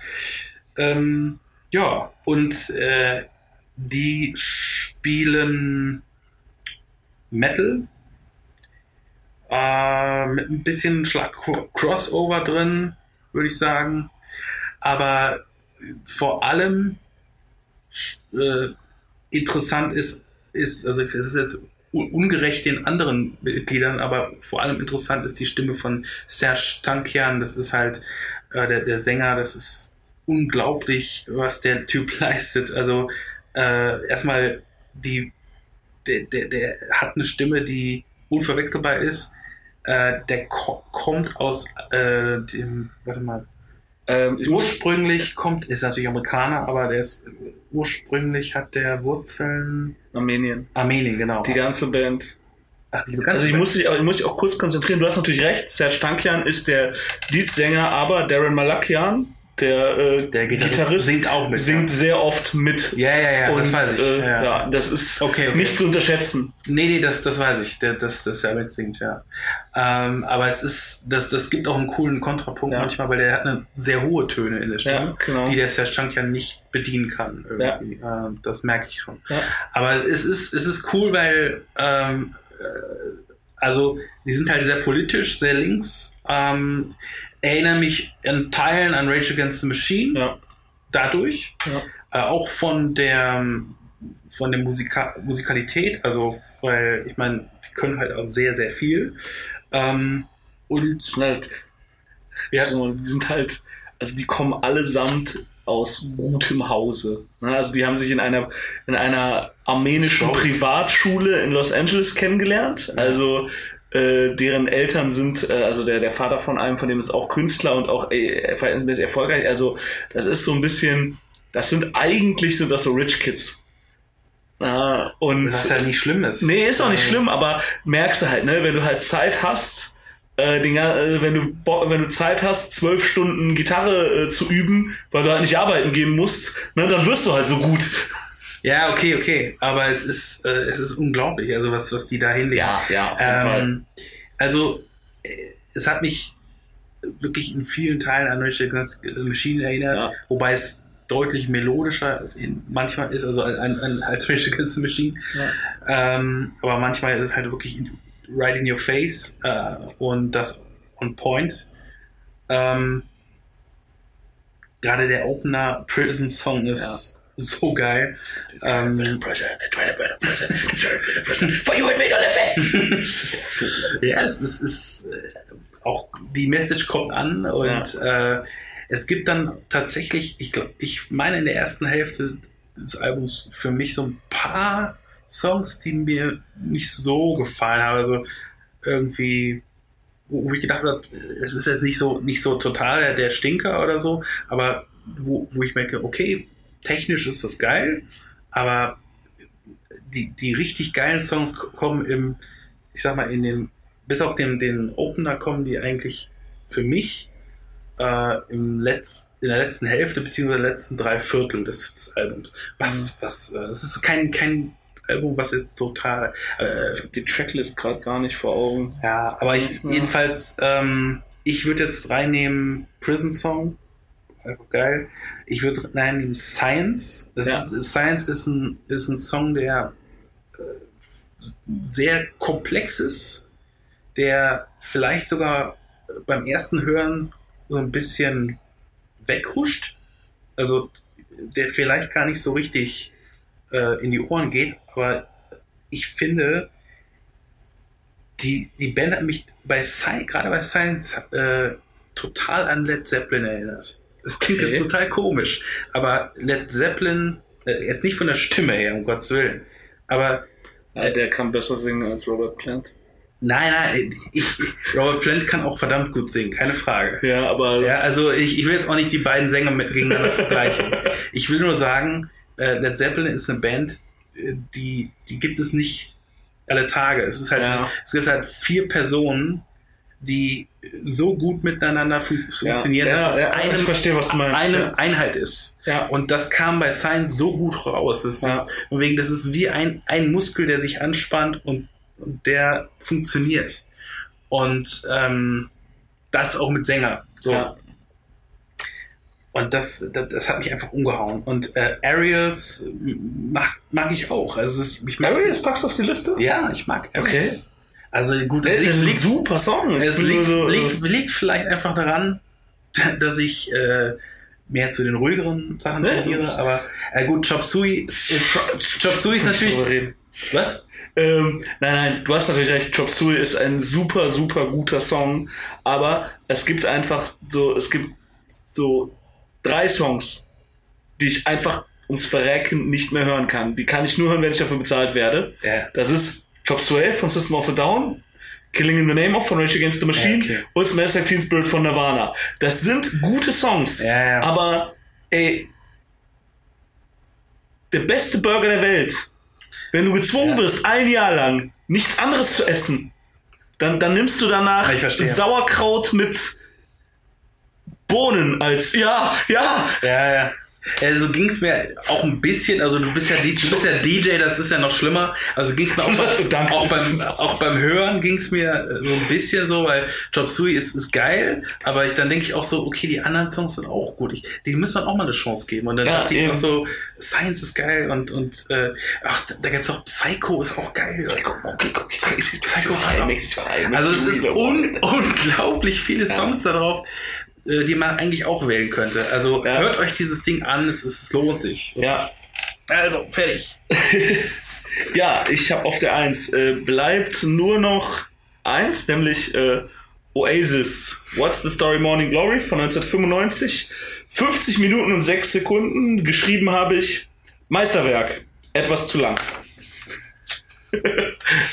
Ähm, ja, und äh, die spielen Metal äh, mit ein bisschen Schlag Crossover drin, würde ich sagen. Aber vor allem äh, interessant ist, ist, also es ist jetzt un- ungerecht den anderen Mitgliedern, aber vor allem interessant ist die Stimme von Serge Tankian. Das ist halt äh, der, der Sänger, das ist unglaublich, was der Typ leistet. Also äh, erstmal die, der, der, der hat eine Stimme, die unverwechselbar ist. Äh, der ko kommt aus äh, dem, warte mal, Ähm, ursprünglich kommt, ist natürlich Amerikaner, aber der ist ursprünglich hat der Wurzeln Armenien. Armenien, genau. Die ganze Band. Ach, die ganze Also ich muss dich, auch- ich muss dich auch kurz konzentrieren. Du hast natürlich recht. Serge Tankian ist der Leadsänger, aber Darren Malakian, der, äh, Der Gitarrist singt auch mit, singt ja. sehr oft mit. Ja, ja, ja, Und, das weiß ich. Äh, ja. ja. das ist Okay, okay. nicht zu unterschätzen. Nee, nee, das, das weiß ich, der, das, das er mitsingt, ja. Ähm, aber es ist, das, das gibt auch einen coolen Kontrapunkt Ja. manchmal, weil der hat eine sehr hohe Töne in der Stimme, Ja, genau. die der Serge Tankian nicht bedienen kann. Irgendwie. Ähm, das merke ich schon. Ja. Aber es ist, es ist cool, weil, ähm, äh, also, die sind halt sehr politisch, sehr links. Ähm, erinnere mich in Teilen an Rage Against the Machine, Ja. dadurch. Ja. Äh, auch von der, von der Musika Musikalität, also, weil, ich meine, die können halt auch sehr, sehr viel. Ähm, und Die sind halt, ja, so, die sind halt, also die kommen allesamt aus gutem Hause. Ne, Also die haben sich in einer, in einer armenischen. Privatschule in Los Angeles kennengelernt. Also äh, deren Eltern sind, äh, also der, der Vater von einem von dem ist auch Künstler und auch äh, verhältnismäßig erfolgreich. Also das ist so ein bisschen, das sind eigentlich sind das so Rich Kids. Ja, und was ja nicht schlimm ist. Nee, ist auch nicht schlimm, aber merkst du halt, ne, wenn du halt Zeit hast, äh, den, äh, wenn du wenn du Zeit hast, zwölf Stunden Gitarre äh, zu üben, weil du halt nicht arbeiten gehen musst, ne, dann wirst du halt so gut. Ja, okay, okay. Aber es ist, äh, es ist unglaublich, also was, was die da hinlegen. ja, auf Ähm, also, äh, es hat mich wirklich in vielen Teilen an Rage Against the Machine erinnert, Ja. wobei es deutlich melodischer manchmal ist, also an, an, als Rage Against the Machine. Ja. Ähm, aber manchmal ist es halt wirklich right in your face äh, und das on point. Ähm, Gerade der Opener Prison Song ist so geil. Ähm, ja, es ist, ist äh, auch die Message kommt an und äh, es gibt dann tatsächlich, ich glaube, ich meine in der ersten Hälfte des Albums für mich so ein paar Songs, die mir nicht so gefallen haben. Also irgendwie, wo, ich gedacht habe, es ist jetzt nicht so nicht so total der, der Stinker oder so, aber wo, wo ich merke, okay, technisch ist das geil, aber die, die richtig geilen Songs kommen im, ich sag mal, in den, bis auf den, den Opener kommen die eigentlich für mich äh, im Letz-, in der letzten Hälfte beziehungsweise letzten drei Viertel des, des Albums. Was, was, äh, es ist kein, kein Album, was jetzt total, äh, Die Tracklist gerade gar nicht vor Augen. ja, aber ich, Ja. jedenfalls, ähm, ich würde jetzt reinnehmen Prison Song. Ist einfach geil. Ich würde reinnehmen Science. Ja. ist, Science ist ein, ist ein Song, der äh, sehr komplex ist, der vielleicht sogar beim ersten Hören so ein bisschen weghuscht. Also der vielleicht gar nicht so richtig äh, in die Ohren geht, aber ich finde, die, die Band hat mich bei Science, gerade bei Science, äh, total an Led Zeppelin erinnert. Das klingt Okay. jetzt total komisch. Aber Led Zeppelin, äh, jetzt nicht von der Stimme her, um Gottes Willen. Aber Ja, der kann besser singen als Robert Plant. nein, nein, ich, ich, Robert Plant kann auch verdammt gut singen, keine Frage. Ja, aber Ja, also ich, ich will jetzt auch nicht die beiden Sänger mit, gegeneinander vergleichen. Ich will nur sagen, äh, Led Zeppelin ist eine Band, äh, die, die gibt es nicht alle Tage. Es ist halt, Ja. es gibt halt vier Personen, die so gut miteinander fun funktionieren, ja, dass es ja, eine, ich verstehe, eine ja. Einheit ist. Ja. Und das kam bei Science so gut raus. Das Ja. ist, wegen, das ist wie ein, ein Muskel, der sich anspannt und, und der funktioniert. Und ähm, das auch mit Sänger. So. Ja. Und das, das, das hat mich einfach umgehauen. Und äh, Ariels mag, mag ich auch. Also ist, ich mag Ariels packst du auf die Liste? Ja, ich mag Okay. Also gut, es ist ein liegt, super Song. Es liegt, liegt, liegt vielleicht einfach daran, dass ich äh, mehr zu den ruhigeren Sachen Ja. tendiere. Aber äh, gut, Chop Suey ist, Chop Suey ist natürlich... Was? Ähm, nein, nein, du hast natürlich recht. Chop Suey ist ein super, super guter Song, aber es gibt einfach so, es gibt so drei Songs, die ich einfach ums Verrecken nicht mehr hören kann. Die kann ich nur hören, wenn ich dafür bezahlt werde. Ja. Das ist Chop Suey von System of a Down, Killing in the Name of von Rage Against the Machine Ja, okay. und Smash Like Teen Spirit von Nirvana. Das sind gute Songs, Ja, ja. aber ey, der beste Burger der Welt, wenn du gezwungen wirst, ein Jahr lang nichts anderes zu essen, dann, dann nimmst du danach. Sauerkraut mit Bohnen als, ja, ja, Ja, ja. Ja, so ging's mir auch ein bisschen, also du bist ja, D- du bist ja DJ, das ist ja noch schlimmer. Also ging's mir auch, Danke. auch beim auch beim Hören ging's mir äh, so ein bisschen so, weil Chop Suey ist, ist geil, aber ich dann denke ich auch so, okay, die anderen Songs sind auch gut. Ich, die muss man auch mal eine Chance geben. Und dann Ja, dachte ich eben. auch so, Science ist geil und und äh, ach, da, gibt's auch Psycho ist auch geil. okay, okay, okay, Psycho Also es ist un unglaublich viele Songs darauf, äh, die man eigentlich auch wählen könnte. Also Ja. hört euch dieses Ding an, es, ist, es lohnt sich. Ja, Also, fertig. ja, ich habe auf der 1 äh, bleibt nur noch eins, nämlich äh, Oasis. What's the Story Morning Glory von 1995. 50 Minuten und 6 Sekunden. Geschrieben habe ich Meisterwerk. Etwas zu lang.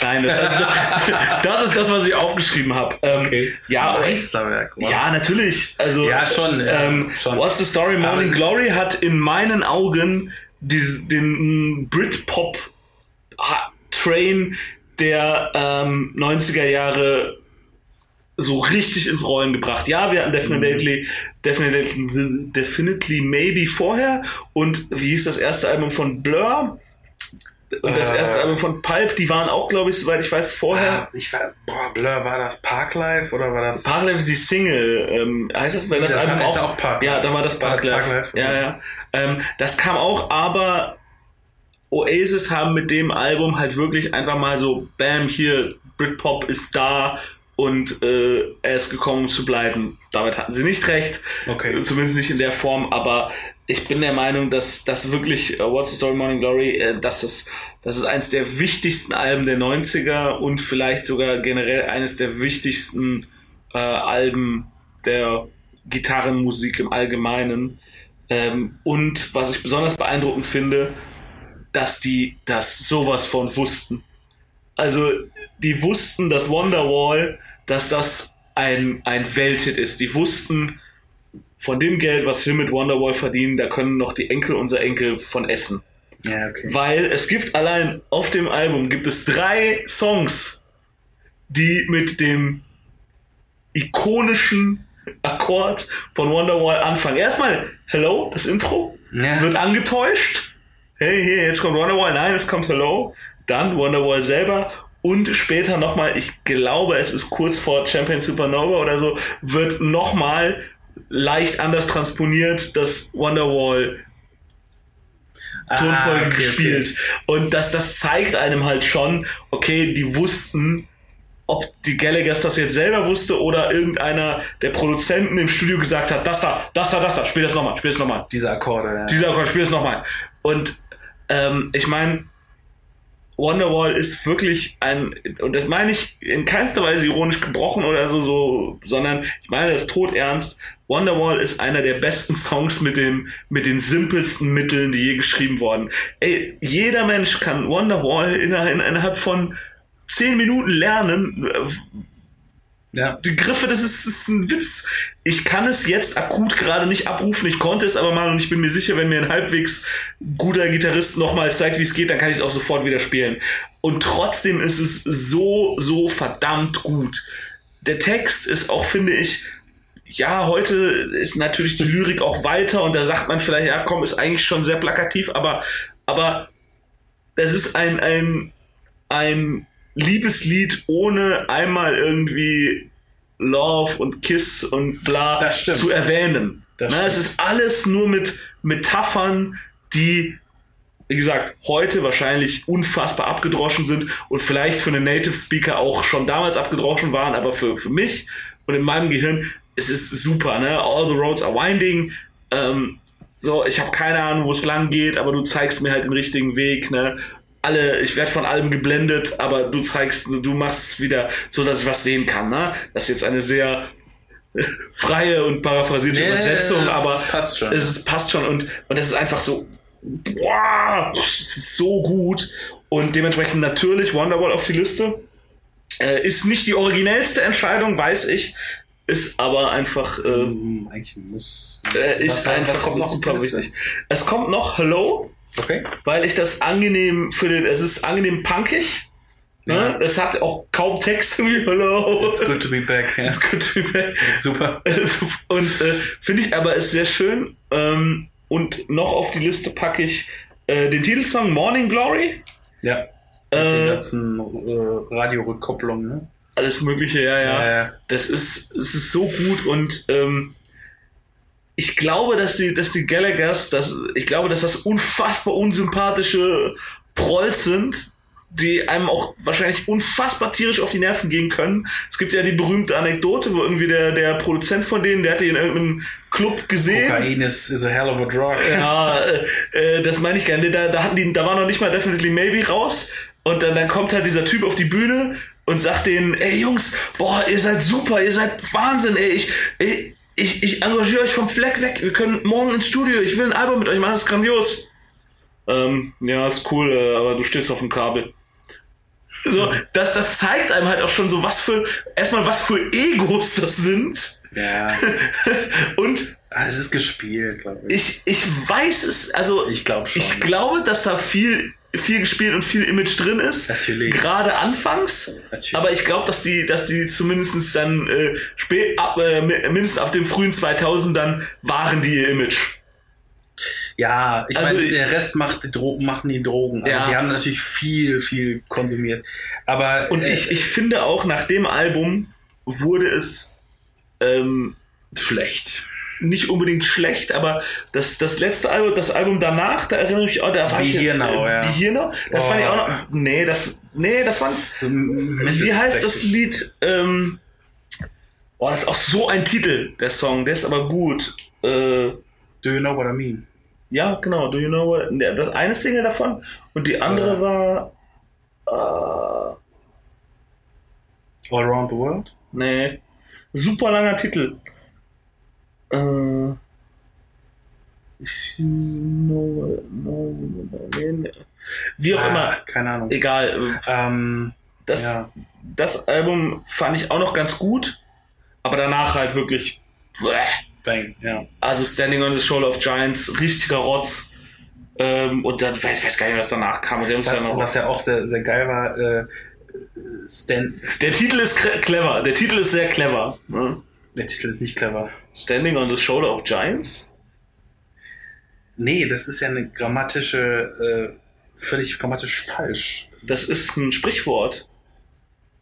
Nein, das, das ist das, was ich aufgeschrieben habe. Ähm, Ja, Meisterwerk. wow. ja, natürlich. Also, Ja, schon, ähm, schon. What's the Story Morning Aber- Glory hat in meinen Augen dies, den Britpop Train der ähm, 90er Jahre so richtig ins Rollen gebracht. Ja, wir hatten Definitely, Definitely, Definitely Maybe vorher und wie hieß das erste Album von Blur? Und das Äh. erste Album von Pulp, die waren auch, glaube ich, soweit ich weiß, vorher. Ah, ich war, boah, Blur, war das Parklife oder war das? Parklife ist die Single. Ähm, heißt das, wenn das, Das Album auch, auch Parklife. Ja, dann war das Parklife. Parklife? Ja, ja. Ähm, das kam auch, aber Oasis haben mit dem Album halt wirklich einfach mal so, bam, hier, Britpop ist da und äh, er ist gekommen, zu bleiben. Damit hatten sie nicht recht. Okay. Äh, Zumindest nicht in der Form, aber ich bin der Meinung, dass das wirklich äh, What's the Story Morning Glory, äh, dass das, das ist eines der wichtigsten Alben der 90er und vielleicht sogar generell eines der wichtigsten äh, Alben der Gitarrenmusik im Allgemeinen. Ähm, und was ich besonders beeindruckend finde, dass die das sowas von wussten. Also, die wussten, dass Wonderwall, dass das ein, ein Welthit ist. Die wussten, von dem Geld, was wir mit Wonderwall verdienen, da können noch die Enkel unserer Enkel von essen. Ja, okay. Weil es gibt allein auf dem Album gibt es drei Songs, die mit dem ikonischen Akkord von Wonderwall anfangen. Erstmal Hello, das Intro, Ja. wird angetäuscht. Hey, hier, jetzt kommt Wonderwall. Nein, jetzt kommt Hello. Dann Wonderwall selber. Und später nochmal, ich glaube, es ist kurz vor Champion Supernova oder so, wird nochmal leicht anders transponiert, das Wonderwall Tonfolge Ah, okay, gespielt. Und das, das zeigt einem halt schon, okay, die wussten, ob die Gallaghers das jetzt selber wusste oder irgendeiner der Produzenten im Studio gesagt hat, das da, das da, das da, spiel das nochmal, spiel das nochmal. Diese Akkorde, ja. Dieser Akkord, spiel das nochmal. Und ähm, ich meine, Wonderwall ist wirklich ein, und das meine ich in keinster Weise ironisch gebrochen oder so, so, sondern ich meine das todernst. Wonderwall ist einer der besten Songs mit dem, mit den simpelsten Mitteln, die je geschrieben wurden. Ey, jeder Mensch kann Wonderwall innerhalb von zehn Minuten lernen, Ja. die Griffe, das ist, das ist ein Witz. Ich kann es jetzt akut gerade nicht abrufen. Ich konnte es aber mal und ich bin mir sicher, wenn mir ein halbwegs guter Gitarrist nochmal zeigt, wie es geht, dann kann ich es auch sofort wieder spielen. Und trotzdem ist es so, so verdammt gut. Der Text ist auch, finde ich, ja, heute ist natürlich die Lyrik auch weiter und da sagt man vielleicht, ja, komm, ist eigentlich schon sehr plakativ, aber, aber es ist ein, ein, ein Liebeslied ohne einmal irgendwie Love und Kiss und bla zu erwähnen. Das Na, es stimmt. ist alles nur mit Metaphern, die, wie gesagt, heute wahrscheinlich unfassbar abgedroschen sind und vielleicht für einen Native Speaker auch schon damals abgedroschen waren, aber für, für mich und in meinem Gehirn, es ist super, ne? All the roads are winding. Ähm, so, ich habe keine Ahnung, wo es lang geht, aber du zeigst mir halt den richtigen Weg, ne? Alle, ich werde von allem geblendet, aber du zeigst, du machst es wieder so, dass ich was sehen kann, ne? Das ist jetzt eine sehr freie und paraphrasierte Nee, Übersetzung, aber das passt schon. es ist, passt schon und, und es ist einfach so, boah, es ist so gut und dementsprechend natürlich Wonderwall auf die Liste. Äh, ist nicht die originellste Entscheidung, weiß ich, ist aber einfach, äh, Hm, Eigentlich muss. äh, ist einfach kommt noch super wichtig. Es kommt noch Hello, Okay. weil ich das angenehm für den, es ist angenehm punkig. Ne? Ja. Es hat auch kaum Text wie Hello. It's good to be back. Ja. It's good to be back. Super. und äh, finde ich aber ist sehr schön. Ähm, und noch auf die Liste packe ich äh, den Titelsong Morning Glory. Ja. Mit Äh, den ganzen äh, Radiorückkopplungen, ne? alles Mögliche, ja, ja. Ja, ja. Das ist, es ist so gut und ähm, ich glaube, dass die, dass die Gallaghers, dass, ich glaube, dass das unfassbar unsympathische Prolls sind, die einem auch wahrscheinlich unfassbar tierisch auf die Nerven gehen können. Es gibt ja die berühmte Anekdote, wo irgendwie der, der Produzent von denen, der hat die in irgendeinem Club gesehen. Kokain is, is a hell of a drug. Ja, äh, äh, das meine ich gerne. Da, da, hatten die, da war noch nicht mal Definitely Maybe raus. Und dann, dann kommt halt dieser Typ auf die Bühne und sagt denen, ey Jungs, boah, ihr seid super, ihr seid Wahnsinn, ey, ich, ey, ich, ich engagiere euch vom Fleck weg, wir können morgen ins Studio, ich will ein Album mit euch machen, das ist grandios. Ähm, ja, ist cool, äh, aber du stehst auf dem Kabel. So, das, das zeigt einem halt auch schon so, was für, erstmal was für Egos das sind. Ja. Und Ah, es ist gespielt, glaube ich. ich, ich weiß es, also Ich glaube schon. Ich glaube, dass da viel, viel gespielt und viel Image drin ist. Natürlich. Gerade anfangs. Natürlich. Aber ich glaube, dass die, dass die zumindestens dann äh, spät, ab, äh, mi- mindestens ab dem frühen 2000 dann waren die ihr Image. Ja, ich Also meine, der Rest macht die Drogen, machen die Drogen. Also Ja. die haben natürlich viel, viel konsumiert. Aber Und äh, ich, ich finde auch, nach dem Album wurde es ähm, schlecht. Nicht unbedingt schlecht, aber das, das letzte Album, das Album danach, da erinnere ich mich auch, da war ich, Now, ja. Be Here Now, das fand ich auch noch, nee, das, nee, das fand So Wie heißt das Lied? Ähm, boah, das ist auch so ein Titel, der Song. Der ist aber gut. Äh, Do you know what I mean? ja, genau. Do you know what? Das eine Single davon und die andere Ja. war. Äh, All around the world? nee. Super langer Titel. Know what I mean. Wie auch Ah, immer. Keine Ahnung. Egal. Ähm, Das, ja. das Album fand ich auch noch ganz gut, aber danach halt wirklich. Bang, ja. Also Standing on the Shoulder of Giants, richtiger Rotz. Ähm, und dann weiß ich weiß gar nicht, was danach kam. Was, was ja auch sehr, sehr geil war, äh, Stan, der Titel ist clever. Der Titel ist sehr clever. Ne? der Titel ist nicht clever. Standing on the Shoulder of Giants? Nee, das ist ja eine grammatische, äh, völlig grammatisch falsch. Das, Das ist ein Sprichwort.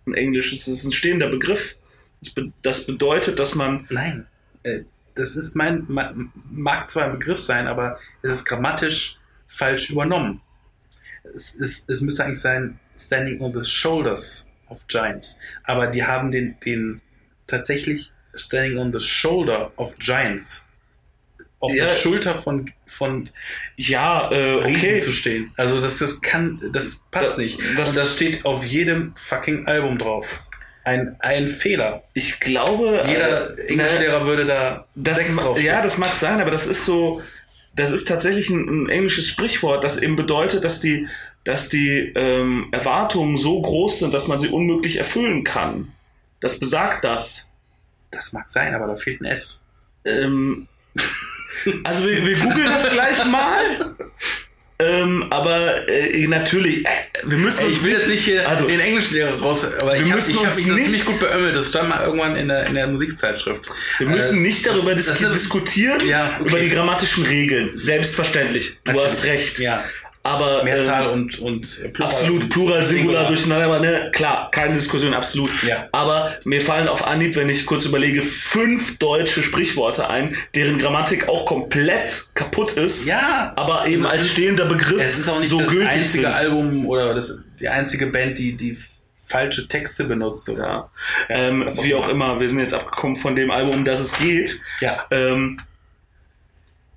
Ein englisches. Das ist ein stehender Begriff. Das, be das bedeutet, dass man. Nein, äh, das ist mein, ma- mag zwar ein Begriff sein, aber es ist grammatisch falsch übernommen. Es, ist, es müsste eigentlich sein Standing on the Shoulders of Giants. Aber die haben den, den tatsächlich Standing on the Shoulder of Giants auf Ja. der Schulter von, von Ja, äh, Riesen okay. zu stehen. Also das, das kann, das passt Da- nicht. das- Und das steht auf jedem fucking Album drauf. Ein, ein Fehler. Ich glaube, Jeder äh, Englischlehrer würde da das, sechs draufstehen. ja, das mag sein, aber das ist so, das ist tatsächlich ein, ein englisches Sprichwort, das eben bedeutet, dass die, dass die ähm, Erwartungen so groß sind, dass man sie unmöglich erfüllen kann. Das besagt das. Das mag sein, aber da fehlt ein S. Ähm, also wir, wir googeln das gleich mal. Ähm, aber äh, natürlich, äh, wir müssen uns Ich will jetzt nicht hier also den Englischlehrer raus, aber Wir ich habe müssen ich hab mich nicht- ziemlich gut beömmelt. Das stand mal irgendwann in der, in der Musikzeitschrift. Wir müssen Äh, nicht darüber das- dis das- diskutieren, Ja, okay. über die grammatischen Regeln. Selbstverständlich. Du Natürlich. hast recht. Ja, Aber Mehrzahl ähm, und, und Plural. absolut Plural, Singular, durcheinander, aber ne, klar, keine Diskussion, absolut. Ja. Aber mir fallen auf Anhieb, wenn ich kurz überlege, fünf deutsche Sprichworte ein, deren Grammatik auch komplett kaputt ist, Ja, aber eben als ist- stehender Begriff Es ist auch nicht so das gültig einzige sind. Album oder das, die einzige Band, die, die falsche Texte benutzt. Oder? Ja. Ähm, was auch wie auch immer. immer, wir sind jetzt abgekommen von dem Album, um das es geht. Ja. Ähm,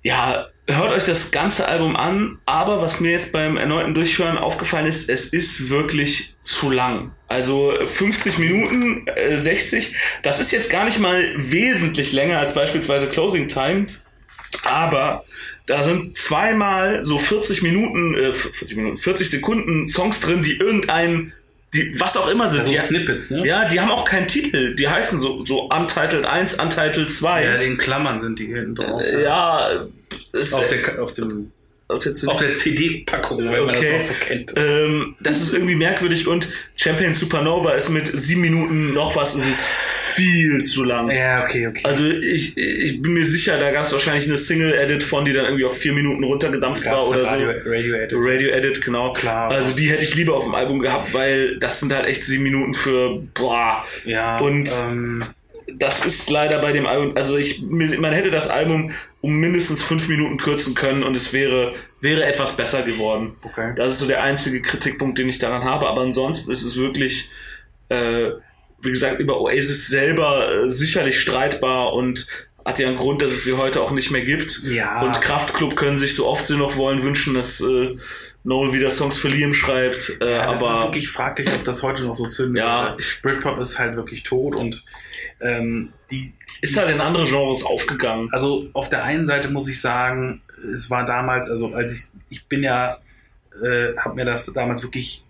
ja, hört euch das ganze Album an, aber was mir jetzt beim erneuten Durchhören aufgefallen ist, es ist wirklich zu lang. Also 50 Minuten, äh, 60, das ist jetzt gar nicht mal wesentlich länger als beispielsweise Closing Time, aber da sind zweimal so 40 Minuten, äh, 40 Minuten, 40 Sekunden Songs drin, die irgendein, die was auch immer sind. Also die, Snippets, ne? ja, die haben auch keinen Titel. Die heißen so, so Untitled 1, Untitled 2. Ja, in Klammern sind die hinten drauf. Äh, ja, es, Auf der, auf dem, auf der CD. CD-Packung, wenn man Okay. das auch so kennt. ähm, das ist irgendwie merkwürdig und Champion Supernova ist mit sieben Minuten noch was, es ist viel zu lang. Ja, okay, okay. Also ich, ich bin mir sicher, da gab es wahrscheinlich eine Single-Edit von, die dann irgendwie auf vier Minuten runtergedampft war Gab's oder Radio, so. Radio Edit. Radio Edit, genau. Klar. Also die hätte ich lieber auf dem Album gehabt, weil das sind halt echt sieben Minuten für boah. Ja, Und ähm, das ist leider bei dem Album, also ich, man hätte das Album um mindestens fünf Minuten kürzen können und es wäre, wäre etwas besser geworden. Okay. Das ist so der einzige Kritikpunkt, den ich daran habe, aber ansonsten ist es wirklich, äh, wie gesagt, über Oasis selber äh, sicherlich streitbar und hat ja einen Grund, dass es sie heute auch nicht mehr gibt. Ja. Und Kraftklub können sich so oft sie noch wollen wünschen, dass äh, Noel wieder Songs für Liam schreibt. Äh, ja, das ist aber wirklich fraglich, ob das heute noch so zündet. Ja. Britpop ist halt wirklich tot und ähm, die, ist halt in andere Genres aufgegangen. also auf der einen Seite muss ich sagen, es war damals, also als ich, ich bin ja, äh, habe mir das damals wirklich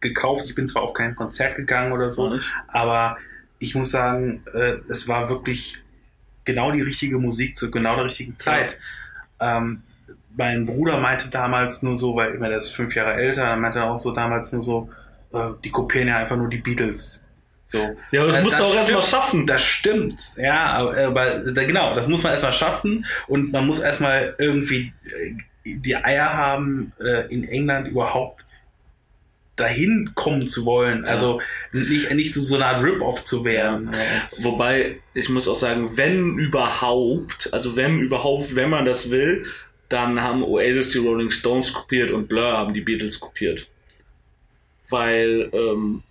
gekauft. Ich bin zwar auf kein Konzert gegangen oder so, Nicht? aber ich muss sagen, äh, es war wirklich genau die richtige Musik zu genau der richtigen Zeit. Ähm, mein Bruder meinte damals nur so, weil immer der ist fünf Jahre älter, dann meinte er auch so damals nur so, äh, die kopieren ja einfach nur die Beatles. So. Ja, aber das Äh, musst du auch erst mal stimmt. schaffen. Das stimmt, ja, aber, aber da- genau, das muss man erstmal schaffen und man muss erstmal irgendwie äh, die Eier haben, äh, in England überhaupt dahin kommen zu wollen. Also nicht, nicht so, so eine Art Rip-Off zu werden. Wobei, ich muss auch sagen, wenn überhaupt, also wenn überhaupt, wenn man das will, dann haben Oasis die Rolling Stones kopiert und Blur haben die Beatles kopiert. Weil, ähm,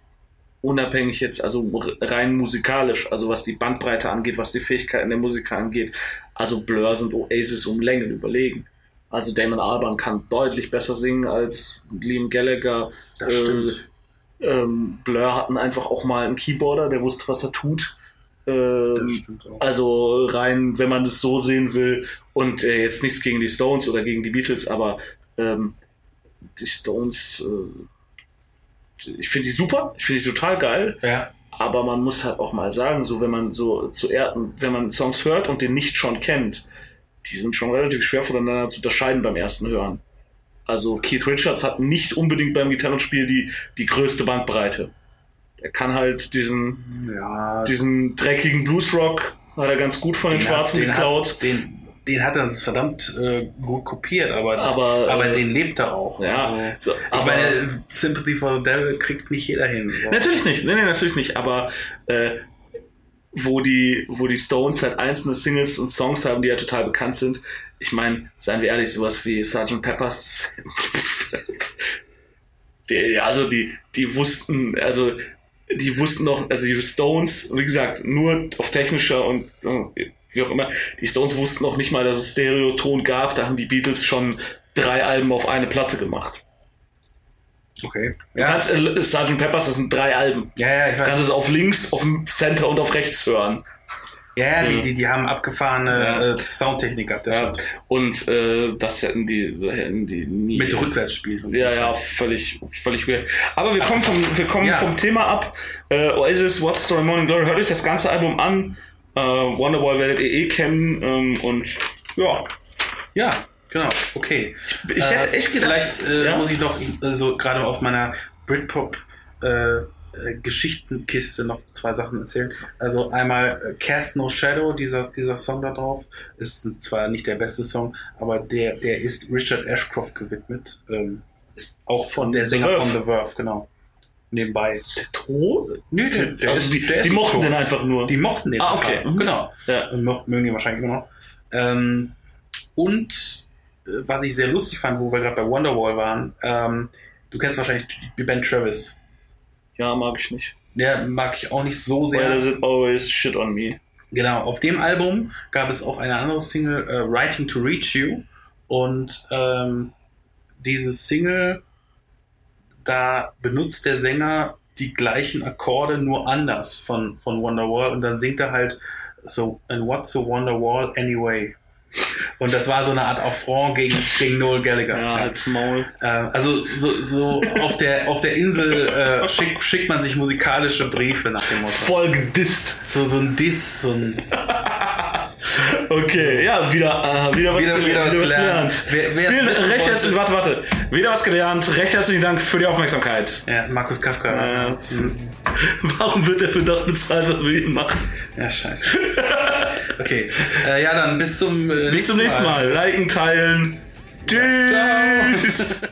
unabhängig jetzt, also rein musikalisch, also was die Bandbreite angeht, was die Fähigkeiten der Musiker angeht, also Blur sind Oasis um Längen überlegen. Also Damon Albarn kann deutlich besser singen als Liam Gallagher. Das Äh, stimmt. ähm, Blur hatten einfach auch mal einen Keyboarder, der wusste, was er tut. Ähm, Das stimmt auch. also rein, wenn man es so sehen will, und äh, jetzt nichts gegen die Stones oder gegen die Beatles, aber ähm, die Stones, äh, ich finde die super, ich finde die total geil, Ja, aber man muss halt auch mal sagen, so wenn man so zu Erden, wenn man Songs hört und den nicht schon kennt, die sind schon relativ schwer voneinander zu unterscheiden beim ersten Hören. Also Keith Richards hat nicht unbedingt beim Gitarrenspiel die, die größte Bandbreite. Er kann halt diesen, ja. diesen dreckigen Bluesrock hat er ganz gut von den, Den Schwarzen hat- den geklaut. Hat, den, den hat er verdammt äh, gut kopiert, aber, Aber, aber äh, den lebt er auch. ja, Also, so, ich aber- meine, Sympathy for the Devil kriegt nicht jeder hin. Natürlich nicht, nee, nee, natürlich nicht, aber äh, wo die, wo die Stones halt einzelne Singles und Songs haben, die ja total bekannt sind. Ich meine, seien wir ehrlich, sowas wie Sgt. Peppers, die, also die, die wussten, also die wussten noch, also die Stones, wie gesagt, nur auf technischer und wie auch immer. Die Stones wussten auch nicht mal, dass es Stereoton gab. Da haben die Beatles schon drei Alben auf eine Platte gemacht. Okay. Du kannst äh, Sgt. Peppers, das sind drei Alben. ja, ja, ich Du kannst weiß. es auf links, auf dem Center und auf rechts hören. Ja, ja, die, die, die haben abgefahrene Ja. äh, Soundtechnik gehabt, Ja. Und äh, das hätten die, hätten die nie. Mit Rückwärtsspiel. Ja, ja, völlig, völlig weird. Aber wir kommen vom, wir kommen Ja. vom Thema ab. Äh, Oasis, What's the Story, Morning Glory. Hört euch das ganze Album an. Äh, Wonderwall werdet ihr eh kennen. Ähm, und ja, Ja, genau, okay. ich hätte echt gedacht. Vielleicht äh, Ja. muss ich doch äh, so gerade aus meiner Britpop äh, äh, Geschichtenkiste noch zwei Sachen erzählen. Also einmal äh, Cast No Shadow, dieser, dieser Song da drauf, ist zwar nicht der beste Song, aber der, der ist Richard Ashcroft gewidmet. Ähm, ist auch von der Sänger Verve. von The Verve, genau. Nebenbei. tot? Nö, der, der also ist, die, der ist die mochten tot. den einfach nur. Die mochten den Ah, total. okay. Mhm. Genau. Ja. Und mo- mögen die wahrscheinlich immer noch. Ähm, und äh, was ich sehr lustig fand, wo wir gerade bei Wonderwall waren, ähm, du kennst wahrscheinlich die Band Travis. ja, mag ich nicht. Der mag ich auch nicht so Why sehr. does it always shit on me? Genau, auf dem Album gab es auch eine andere Single, äh, Writing to Reach You. Und ähm, diese Single, da benutzt der Sänger die gleichen Akkorde nur anders von, von Wonderwall. Und dann singt er halt so, and what's a Wonderwall anyway? Und das war so eine Art Affront gegen, gegen Noel Gallagher. Ja, als Maul. Ähm, also so, so auf der auf der Insel äh, schickt, schickt man sich musikalische Briefe nach dem Motto. Voll gedisst. So, so ein Diss, so ein Okay, ja, wieder, äh, wieder was, Wieder- gele- wieder was gelernt. Wer- wer Vielen, recht herzlichen, warte, warte. Wieder was gelernt. Recht herzlichen Dank für die Aufmerksamkeit. ja, Markus Kafka. Äh, Warum wird er für das bezahlt, was wir ihm machen? Ja, scheiße. Okay. Äh, ja, dann bis zum äh, Bis zum nächsten Mal. Liken, teilen. Tschüss.